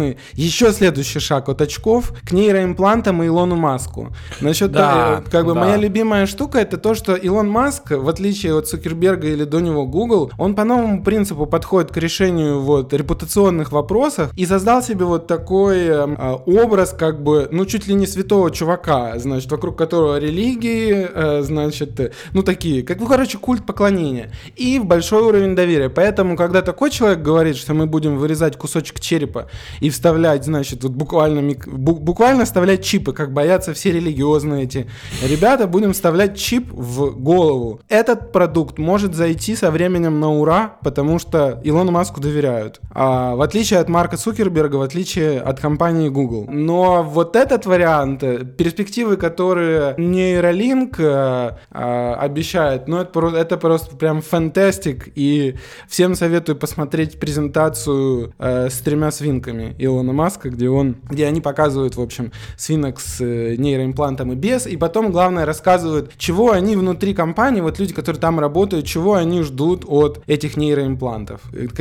интересный еще следующий шаг от очков к нейроимплантам и Илону Маску. Насчет да, э, как бы да. моя любимая штука это то, что Илон Маск, в отличие от Цукерберга или до него Google, он по новому принципу подходит к решению вот репутационных вопросов и создал себе вот такой э, образ как бы, ну чуть ли не святого чувака, значит, вокруг которого религии, э, значит, ну такие, как, ну короче, культ поклонения и большой уровень доверия. Поэтому, когда такой человек говорит, что мы будем вырезать кусочек черепа и вставлять, значит, вот буквально, буквально вставлять чипы, как боятся все религиозные эти ребята, будем вставлять чип в голову. Этот продукт может зайти со временем на ура, потому что Илону Маску доверяют. А, в отличие от Марка Цукерберга, в отличие от компании Google. Но вот этот вариант, э, перспективы, которые нейролинк э, э, обещает, ну это, это просто прям фантастик. И всем советую посмотреть презентацию э, с тремя свинками. Илона Маска, где он, где они показывают, в общем, свинок с э, нейроимплантом и без, и потом, главное, рассказывают, чего они внутри компании, вот люди, которые там работают, чего они ждут от этих нейроимплантов,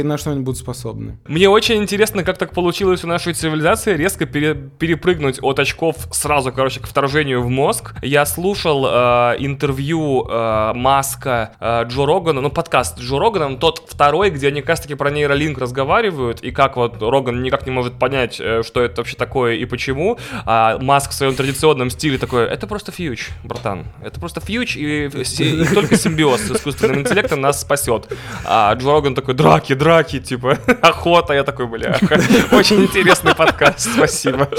на что они будут способны. Мне очень интересно, как так получилось у нашей цивилизации резко пере, перепрыгнуть от очков сразу, короче, к вторжению в мозг. Я слушал э, интервью э, Маска э, Джо Рогана, ну, подкаст Джо Роганом, тот второй, где они как раз таки про нейролинк разговаривают, и как вот Роган никак не может понять, э, что это вообще такое и почему, а Маск в своем традиционном стиле такой, это просто фьюч, братан, это просто фьюч, и, и только симбиоз с искусственным интеллектом нас спасет. А Джо Роган такой, драки, драки, типа, охота, я такой, бля, очень интересный подкаст, спасибо.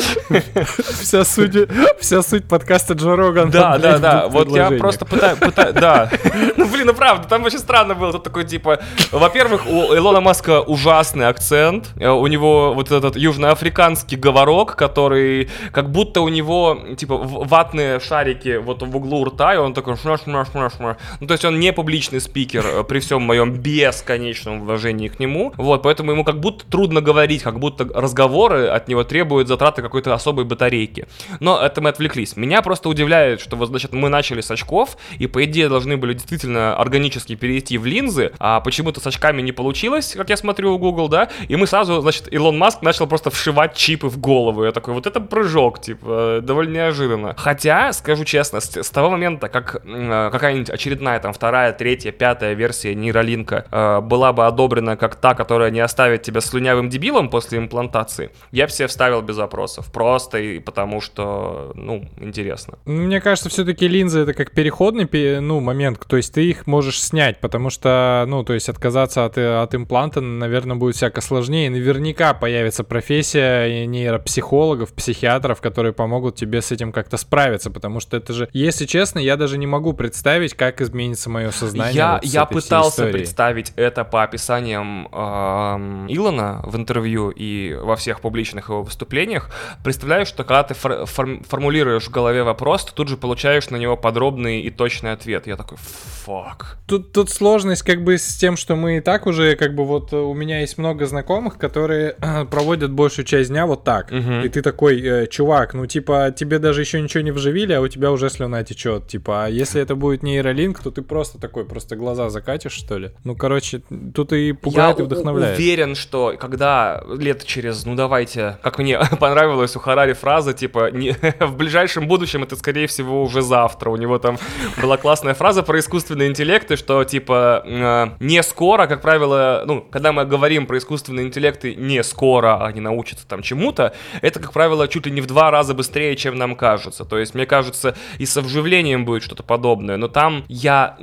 Вся суть, вся суть подкаста Джо Роган. Да, да, да, вот я просто пытаюсь, пытаюсь, да. Ну, блин, ну правда, там очень странно было, тут такой, типа, во-первых, у Илона Маска ужасный акцент, э, у него вот этот южноафриканский говорок, который, как будто у него, типа, ватные шарики вот в углу рта, и он такой шмаш шмаш шмаш шмаш Ну, то есть он не публичный спикер, э, при всем моем бесконечном уважении к нему, вот, поэтому ему как будто трудно говорить, как будто разговоры от него требуют затраты какой-то особой батарейки. Но это мы отвлеклись. Меня просто удивляет, что вот, значит, мы начали с очков, и по идее должны были действительно органически перейти в линзы, а почему-то с очками не получилось, как я смотрю у Google, да, и мы сразу, значит, Илон Маск начал просто вшивать чипы в голову. Я такой, вот это прыжок, типа, довольно неожиданно. Хотя, скажу честно, с, с того момента, как э, какая-нибудь очередная, там, вторая, третья, пятая версия нейролинка э, была бы одобрена как та, которая не оставит тебя слюнявым дебилом после имплантации, я бы себе вставил без вопросов. Просто и потому, что, ну, интересно. Мне кажется, все-таки линзы это как переходный, ну, момент, то есть ты их можешь снять, потому что, ну, то есть отказаться от, от импланта, наверное, будет всяко сложнее. Наверняка появится профессия нейропсихологов, психиатров, которые помогут тебе с этим как-то справиться, потому что это же, если честно, я даже не могу представить, как изменится мое сознание. Я, вот я пытался представить это по описаниям э, Илона в интервью и во всех публичных его выступлениях. Представляю, что когда ты фор- фор- формулируешь в голове вопрос, ты тут же получаешь на него подробный и точный ответ. Я такой, фак. Тут, тут сложность как бы с тем, что мы и так уже, как бы вот у меня есть много знакомых, которые проводят большую часть дня вот так. Угу. И ты такой, э, чувак, ну типа тебе даже еще ничего не вживили, а у тебя уже слюна течет. Типа, а если это будет нейролинк, то ты просто такой, просто глаза закатишь, что ли? Ну, короче, тут и пугает, Я и вдохновляет. Я уверен, что когда лет через, ну давайте, как мне понравилась у Харари фраза, типа, не, в ближайшем будущем это, скорее всего, уже завтра. У него там была классная фраза про искусственный интеллект, и что, типа, э, не скоро, как правило, ну, когда мы говорим про искусственный интеллект, и не скоро они научатся там чему-то, это, как правило, чуть ли не в два раза быстрее, чем нам кажется. То есть, мне кажется, и со вживлением будет что-то подобное, но там я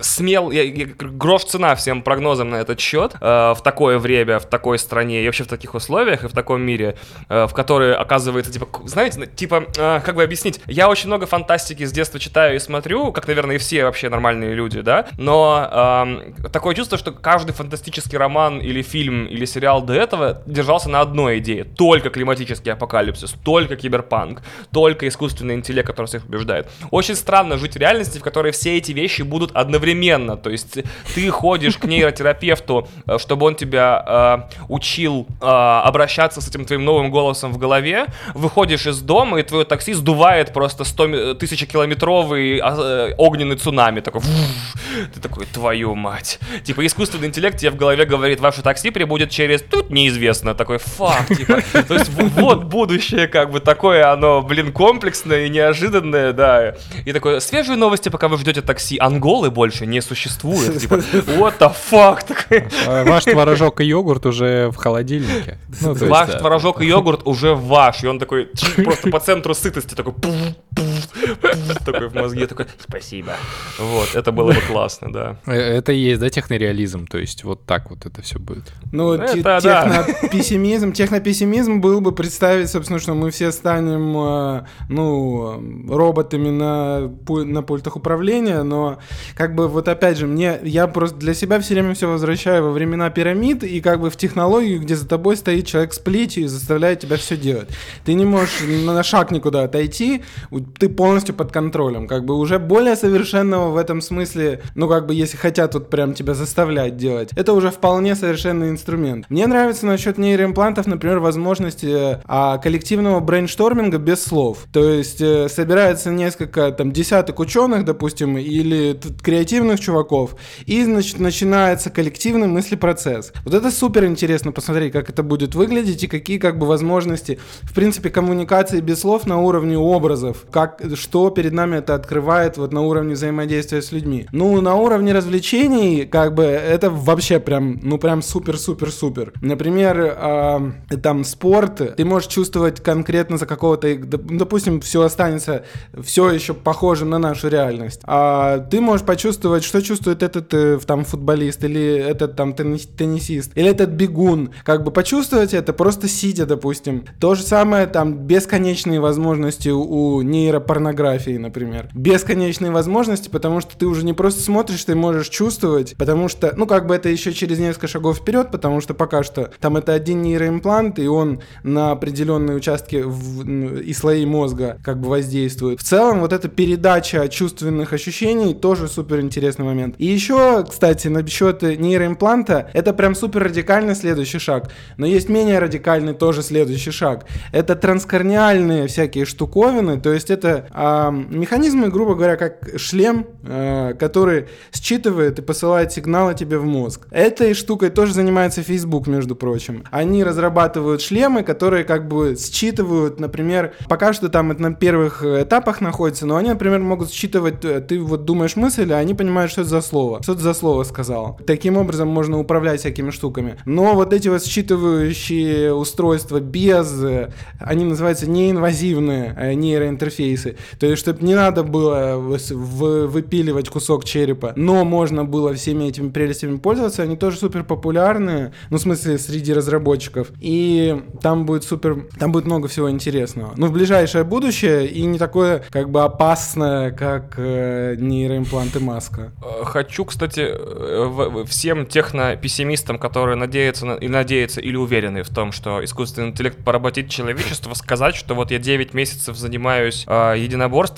смел, я, я, грош цена всем прогнозам на этот счет э, в такое время, в такой стране и вообще в таких условиях и в таком мире, э, в который оказывается, типа, знаете, типа, э, как бы объяснить, я очень много фантастики с детства читаю и смотрю, как, наверное, и все вообще нормальные люди, да, но э, такое чувство, что каждый фантастический роман или фильм или сериал до этого держался на одной идее, только климатический апокалипсис, только киберпанк, только искусственный интеллект, который всех побеждает. Очень странно жить в реальности, в которой все эти вещи будут одновременно, то есть ты ходишь к нейротерапевту, э, чтобы он тебя э, учил э, обращаться с этим твоим новым голосом в голове, выходишь из дома, и твое такси сдувает просто 100 тысячекилометровый э, огненный цунами, такой, ты такой, твою мать. Типа искусственный интеллект тебе в голове говорит, ваше такси прибудет через, тут неизвестно, такой, фак, типа, то есть вот будущее, как бы, такое оно, блин, комплексное и неожиданное, да, и такое, свежие новости, пока вы ждете такси, Анголы больше не существует, типа, what the fuck, а, Ваш творожок и йогурт уже в холодильнике. Ну, ваш творожок и йогурт уже ваш, и он такой, просто по центру сытости такой, такой в мозге, такой, спасибо. Вот, это было бы классно, да. Э, это и есть, да, технореализм, то есть вот так вот это все будет. Ну, это, технопессимизм, технопессимизм был бы представить, собственно, что мы все станем, э, ну, роботами на, на пультах управления, но как бы вот опять же, мне, я просто для себя все время все возвращаю во времена пирамид и как бы в технологию, где за тобой стоит человек с плетью и заставляет тебя все делать. Ты не можешь на шаг никуда отойти, ты полностью полностью под контролем. Как бы уже более совершенного в этом смысле, ну как бы если хотят вот прям тебя заставлять делать, это уже вполне совершенный инструмент. Мне нравится насчет нейроимплантов, например, возможность а, коллективного брейншторминга без слов. То есть э, собирается несколько там десяток ученых, допустим, или креативных чуваков, и значит начинается коллективный мыслепроцесс. Вот это супер интересно посмотреть, как это будет выглядеть и какие как бы возможности, в принципе, коммуникации без слов на уровне образов, как, что перед нами это открывает вот на уровне взаимодействия с людьми. Ну, на уровне развлечений, как бы, это вообще прям, ну, прям супер-супер-супер. Например, э, там спорт, ты можешь чувствовать конкретно за какого-то, допустим, все останется все еще похожим на нашу реальность. А ты можешь почувствовать, что чувствует этот э, там футболист или этот там теннисист или этот бегун. Как бы почувствовать это просто сидя, допустим. То же самое там бесконечные возможности у нейропорнографии, например. Бесконечные возможности, потому что ты уже не просто смотришь, ты можешь чувствовать, потому что, ну, как бы это еще через несколько шагов вперед, потому что пока что там это один нейроимплант, и он на определенные участки в, и слои мозга как бы воздействует. В целом, вот эта передача чувственных ощущений тоже супер интересный момент. И еще, кстати, насчет нейроимпланта, это прям супер радикальный следующий шаг. Но есть менее радикальный тоже следующий шаг. Это транскорниальные всякие штуковины, то есть это э, механизмы, грубо говоря, как шлем, э, который считывает и посылает сигналы тебе в мозг. Этой штукой тоже занимается Facebook, между прочим. Они разрабатывают шлемы, которые как бы считывают, например, пока что там это на первых этапах находится, но они, например, могут считывать, э, ты вот думаешь мысль, а они понимают, что это за слово, что это за слово сказал. Таким образом можно управлять всякими штуками. Но вот эти вот считывающие устройства без, э, они называются неинвазивные э, нейроинтерфейсы. То есть, чтобы не надо было выпиливать кусок черепа, но можно было всеми этими прелестями пользоваться, они тоже супер популярны, ну, в смысле, среди разработчиков. И там будет супер, там будет много всего интересного. Ну, в ближайшее будущее и не такое, как бы, опасное, как э, нейроимпланты Маска. Хочу, кстати, э, всем техно-пессимистам, которые надеются, на, и надеются или уверены в том, что искусственный интеллект поработит человечество, сказать, что вот я 9 месяцев занимаюсь э,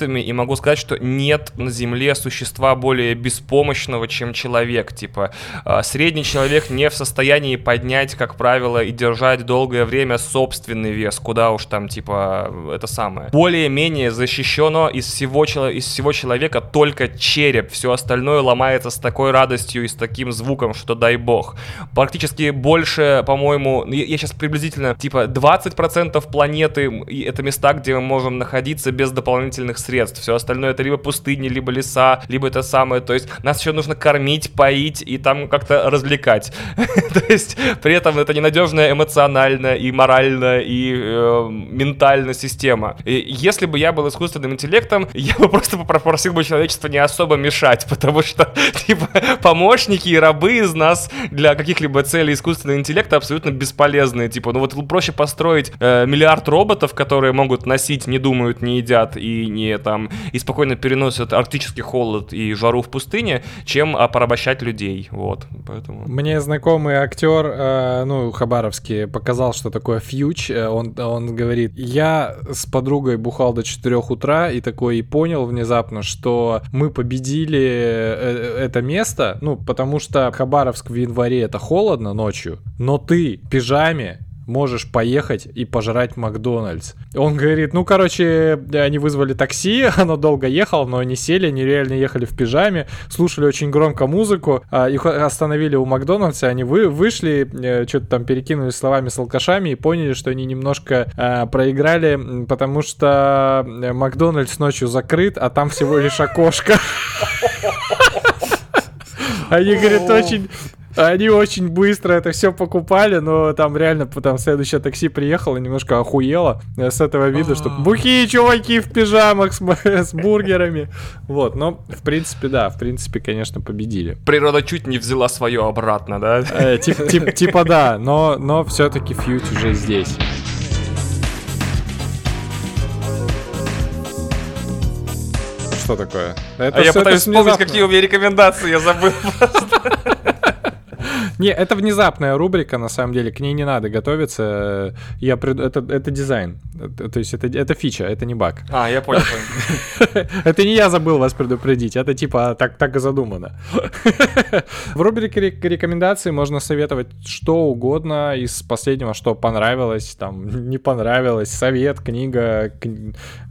единоборствами и могу сказать, что нет на Земле существа более беспомощного, чем человек. Типа, э, средний человек не в состоянии поднять, как правило, и держать долгое время собственный вес, куда уж там, типа, это самое. Более-менее защищено из всего, из всего человека только череп, все остальное ломается с такой радостью и с таким звуком, что дай бог. Практически больше, по-моему, я сейчас приблизительно, типа, 20% планеты это места, где мы можем находиться без дополнительных средств. Все остальное это либо пустыни, либо леса, либо это самое. То есть нас еще нужно кормить, поить и там как-то развлекать. То есть при этом это ненадежная эмоционально и морально и э, ментально система. Если бы я был искусственным интеллектом, я бы просто попросил бы человечество не особо мешать, потому что типа помощники и рабы из нас для каких-либо целей искусственного интеллекта абсолютно бесполезные. Типа, ну вот проще построить э, миллиард роботов, которые могут носить, не думают, не едят и не там и спокойно переносят арктический холод и жару в пустыне, чем а, порабощать людей. Вот, поэтому. Мне знакомый актер, э, ну Хабаровский, показал, что такое фьюч. Э, он он говорит, я с подругой бухал до 4 утра и такой и понял внезапно, что мы победили э, это место, ну потому что Хабаровск в январе это холодно ночью, но ты в пижаме можешь поехать и пожрать Макдональдс. Он говорит, ну, короче, они вызвали такси, оно долго ехало, но они сели, они реально ехали в пижаме, слушали очень громко музыку, а, их остановили у Макдональдса, они вы, вышли, э, что-то там перекинулись словами с алкашами и поняли, что они немножко а, проиграли, потому что э, Макдональдс ночью закрыт, а там всего лишь окошко. Они, говорят, очень, они очень быстро это все покупали, но там реально потом следующее такси приехало, немножко охуело с этого вида, что а. бухие чуваки в пижамах с, с бургерами. Вот, но в принципе, да, в принципе, конечно, победили. Природа чуть не взяла свое обратно, да? Э, тип, тип, типа да, но, но все-таки фьють уже здесь. Что такое? Это, а я пытаюсь вспомнить, какие у меня рекомендации, я забыл просто. Не, это внезапная рубрика, на самом деле, к ней не надо готовиться. Я пред... это, это дизайн. То есть это, это фича, это не баг. А, я понял. Это не я забыл вас предупредить, это типа так, так и задумано. В рубрике рекомендаций можно советовать что угодно из последнего, что понравилось, там, не понравилось, совет, книга,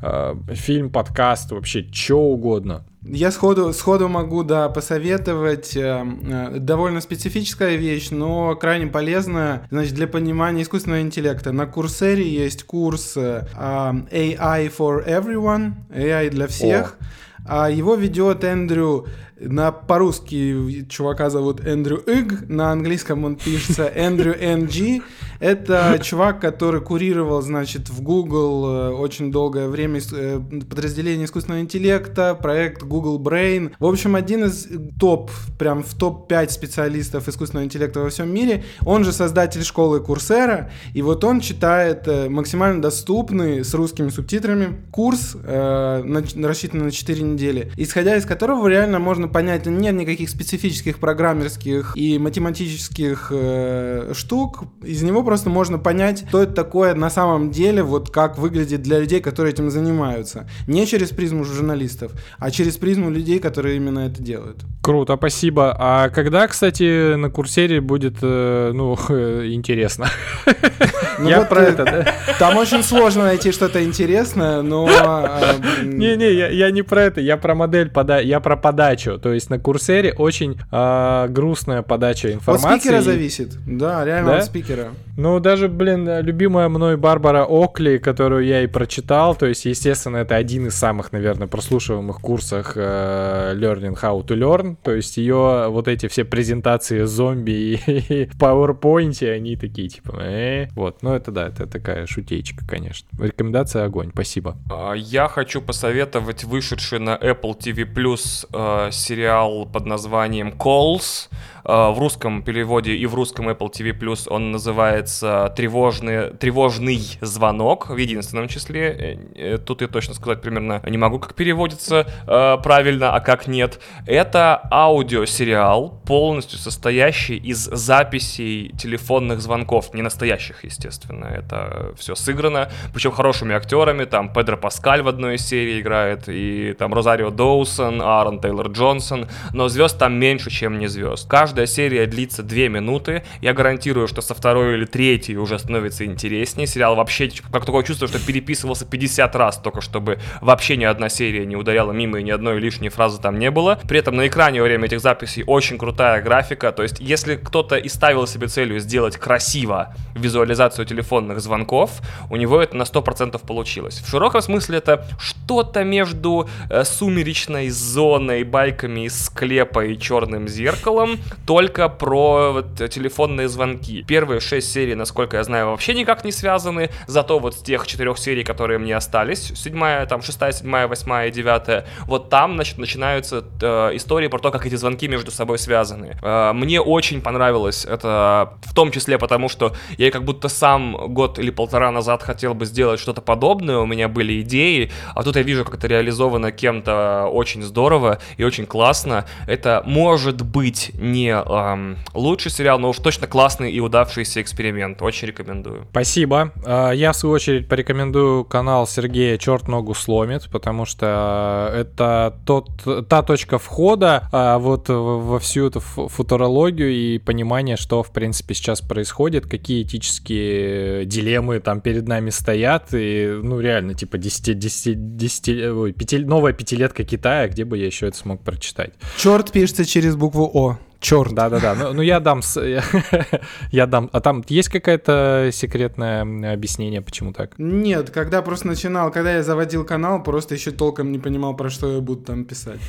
э, фильм, подкаст, вообще что угодно. Я сходу, сходу могу, да, посоветовать. Э, э, довольно специфическая вещь, но крайне полезная. Значит, для понимания искусственного интеллекта. На Курсере есть курс э, AI for Everyone, AI для всех. О. А его ведет Эндрю на по-русски чувака зовут Эндрю Иг, на английском он пишется Эндрю NG. Это чувак, который курировал, значит, в Google э, очень долгое время э, подразделение искусственного интеллекта, проект Google Brain. В общем, один из топ, прям в топ-5 специалистов искусственного интеллекта во всем мире. Он же создатель школы Курсера, и вот он читает э, максимально доступный с русскими субтитрами курс, э, на, рассчитанный на 4 недели, исходя из которого реально можно понять, нет никаких специфических программерских и математических э, штук, из него просто можно понять, что это такое на самом деле, вот как выглядит для людей, которые этим занимаются. Не через призму журналистов, а через призму людей, которые именно это делают. Круто, спасибо. А когда, кстати, на курсере будет, э, ну, интересно? Ну, я вот про это, да? Там очень сложно найти что-то интересное, но... А, Не-не, я не про это, я про модель, я про подачу. То есть на курсере очень а, грустная подача информации. От спикера зависит, да, реально от спикера. Ну, даже, блин, любимая мной Барбара Окли, которую я и прочитал, то есть, естественно, это один из самых, наверное, прослушиваемых курсах э, Learning How to Learn, то есть ее вот эти все презентации зомби и, в PowerPoint, они такие, типа, э, вот, ну это да, это такая шутеечка, конечно. Рекомендация огонь, спасибо. А, я хочу посоветовать вышедший на Apple TV Plus э, сериал под названием Calls, Э, в русском переводе и в русском Apple TV Plus он называется тревожный, тревожный звонок в единственном числе. Э, э, тут я точно сказать примерно не могу, как переводится правильно, а как нет. Это аудиосериал, полностью состоящий из записей телефонных звонков. Не настоящих, естественно. Это все сыграно. Причем хорошими актерами. Там Педро Паскаль в одной из серий играет. И там Розарио Доусон, Аарон Тейлор Джонсон. Но звезд там меньше, чем не звезд. Каждый Каждая серия длится 2 минуты. Я гарантирую, что со второй или третьей уже становится интереснее. Сериал вообще, как такое чувство, что переписывался 50 раз, только чтобы вообще ни одна серия не ударяла мимо и ни одной лишней фразы там не было. При этом на экране во время этих записей очень крутая графика. То есть, если кто-то и ставил себе целью сделать красиво визуализацию телефонных звонков, у него это на 100% получилось. В широком смысле это что-то между э, сумеречной зоной, байками из склепа и черным зеркалом, только про вот, телефонные звонки. Первые шесть серий, насколько я знаю, вообще никак не связаны, зато вот с тех четырех серий, которые мне остались, седьмая, там, шестая, седьмая, восьмая и девятая, вот там, значит, начинаются э, истории про то, как эти звонки между собой связаны. Э, мне очень понравилось это, в том числе потому, что я как будто сам год или полтора назад хотел бы сделать что-то подобное, у меня были идеи, а тут я вижу, как это реализовано кем-то очень здорово и очень классно. Это может быть не эм, лучший сериал, но уж точно классный и удавшийся эксперимент. Очень рекомендую. Спасибо. А, я, в свою очередь, порекомендую канал Сергея «Черт ногу сломит», потому что это тот, та точка входа а, вот во всю эту футурологию и понимание, что, в принципе, сейчас происходит, какие этические дилеммы там перед нами стоят, и, ну, реально, типа, 10, 10, 10, ой, 5, новая пятилетка Китая, где бы я еще это смог прочитать. Черт пишется через букву О. Черт. Да-да-да. Ну, ну я дам... Я, я дам... А там есть какое-то секретное объяснение, почему так? Нет, когда просто начинал, когда я заводил канал, просто еще толком не понимал, про что я буду там писать.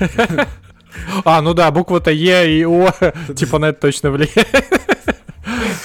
А, ну да, буква-то Е и О, типа на это точно влияет.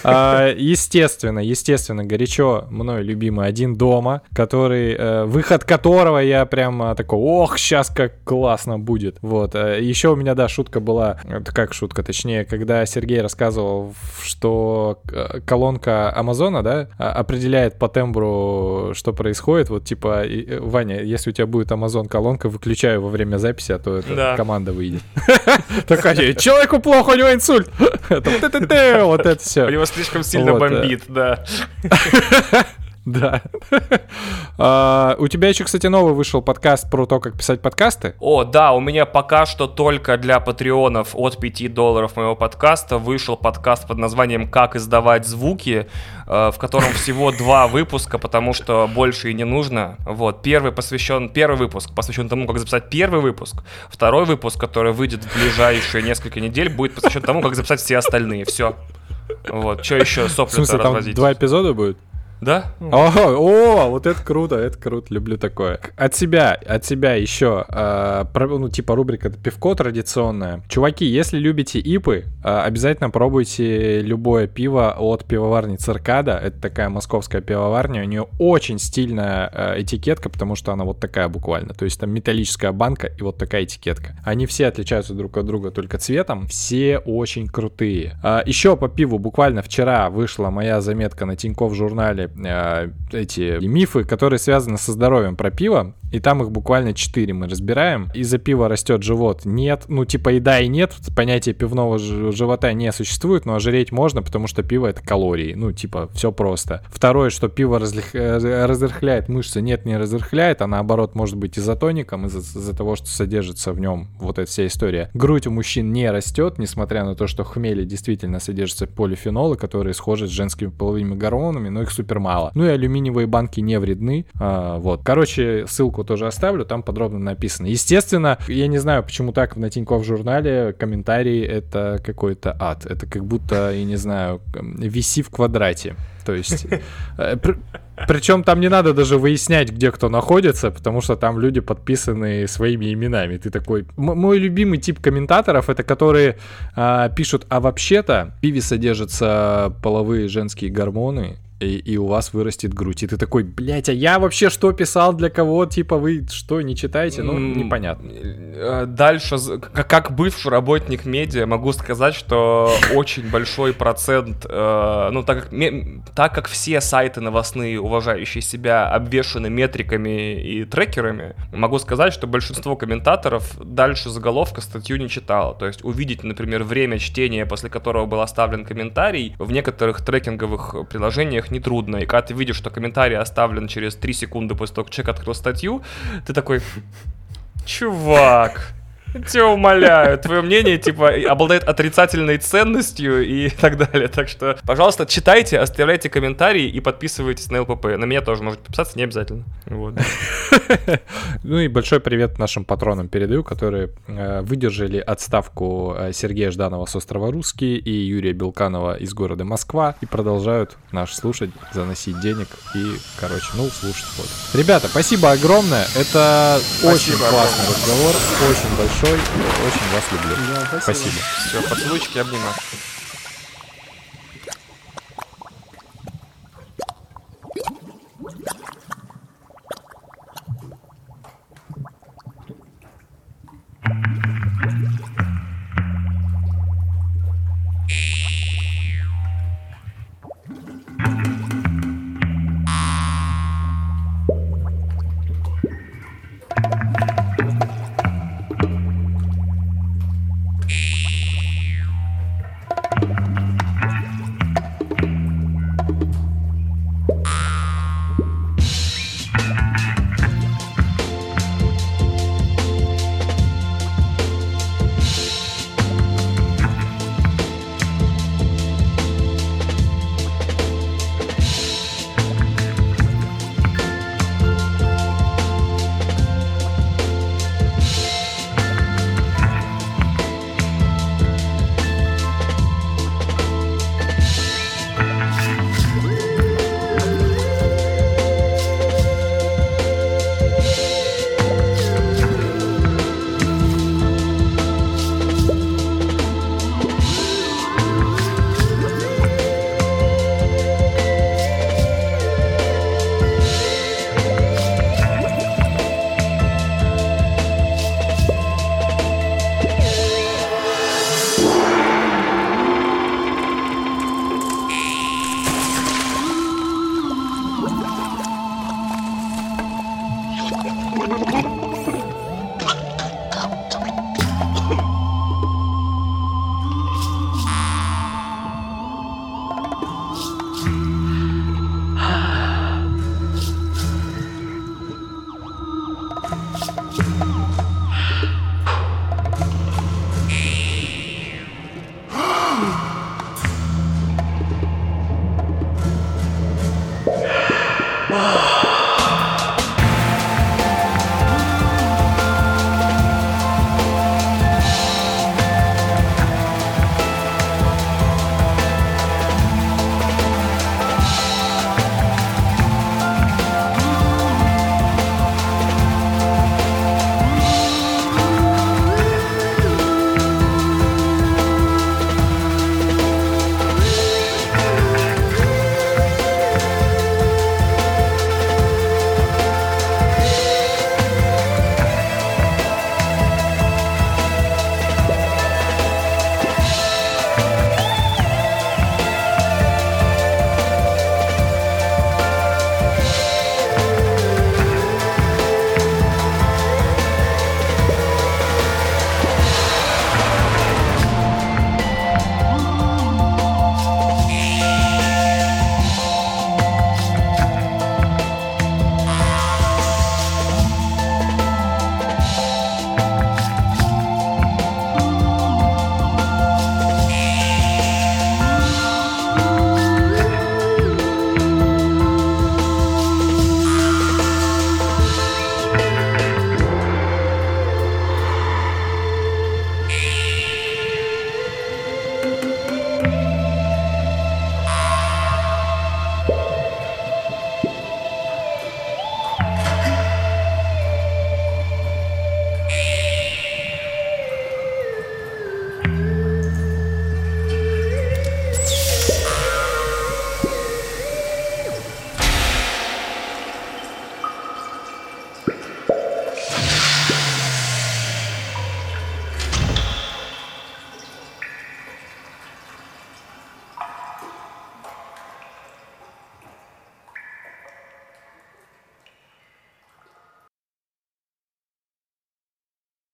А, естественно, естественно, горячо мной любимый «Один дома», который, э, выход которого я прям такой, ох, сейчас как классно будет. Вот. Э, Еще у меня, да, шутка была, это как шутка, точнее, когда Сергей рассказывал, что э, колонка Амазона, да, а- определяет по тембру, что происходит. Вот типа, э, Ваня, если у тебя будет Амазон колонка, выключаю во время записи, а то Да. команда выйдет. Такая, человеку плохо, у него инсульт. Это Вот это У все. него слишком сильно Вот, э. бомбит, да. Да. А, У тебя еще, кстати, новый вышел подкаст про то, как писать подкасты. О, да, у меня пока что только для патреонов от 5 долларов моего подкаста вышел подкаст под названием «Как издавать звуки», э, в котором всего два выпуска, потому что больше и не нужно. Вот, первый посвящен, первый выпуск посвящен тому, как записать первый выпуск. Второй выпуск, который выйдет в ближайшие несколько недель, будет посвящен тому, как записать все остальные. Все. Вот, что еще В сопли смысле, там два эпизода будет? Да? О, о, вот это круто, это круто, люблю такое. От себя, от себя еще, э, про- ну, типа рубрика «Пивко» традиционная. Чуваки, если любите ипы, э, обязательно пробуйте любое пиво от пивоварни Циркада. Это такая московская пивоварня, у нее очень стильная э, этикетка, потому что она вот такая буквально. То есть там металлическая банка и вот такая этикетка. Они все отличаются друг от друга только цветом, все очень крутые. А, еще по пиву буквально вчера вышла моя заметка на Тинькофф журнале э, эти мифы, которые связаны со здоровьем про пиво. И там их буквально 4 мы разбираем. Из-за пива растет живот? Нет. Ну, типа и да, и нет. Понятие пивного живота не существует, но ожиреть можно, потому что пиво это калории. Ну, типа, все просто. Второе, что пиво разлих- э, разрыхляет мышцы. Нет, не разрыхляет, а наоборот может быть изотоником из-за, из-за того, что содержится в нем вот эта вся история. Грудь у мужчин не растет, несмотря на то, что в хмеле действительно содержатся полифенолы, которые схожи с женскими половыми гормонами, но их супер мало. Ну и алюминиевые банки не вредны. А, вот. Короче, ссылку тоже оставлю, там подробно написано. Естественно, я не знаю, почему так на Тинькофф журнале комментарии это какой-то ад. Это как будто, я не знаю, виси в квадрате. То есть... э, пр- Причем там не надо даже выяснять, где кто находится, потому что там люди подписаны своими именами. Ты такой... Мой любимый тип комментаторов это которые а, пишут, а вообще-то в пиве содержатся половые женские гормоны, и, и у вас вырастет грудь. И ты такой, блядь, а я вообще что писал для кого? Типа вы что, не читаете? Ну, непонятно. э, Дальше, как бывший работник медиа, могу сказать, что очень большой процент, э, ну, так как, так как все сайты новостные, уважающие себя, обвешаны метриками и трекерами, могу сказать, что большинство комментаторов дальше заголовка статью не читало. То есть увидеть, например, время чтения, после которого был оставлен комментарий, в некоторых трекинговых приложениях нетрудно. И когда ты видишь, что комментарий оставлен через 3 секунды после того, как человек открыл статью, ты такой, чувак, тебя умоляю, твое мнение, типа, обладает отрицательной ценностью и так далее. Так что, пожалуйста, читайте, оставляйте комментарии и подписывайтесь на ЛПП. На меня тоже можете подписаться, не обязательно. Вот. Ну и большой привет нашим патронам передаю, которые э, выдержали отставку э, Сергея Жданова с острова Русский и Юрия Белканова из города Москва и продолжают наш слушать, заносить денег и, короче, ну, слушать вот. Ребята, спасибо огромное. Это очень Спасибо классный разговор, очень большой большой. Очень вас люблю. Да, спасибо. спасибо. Все, поцелуйчики, обнимаю.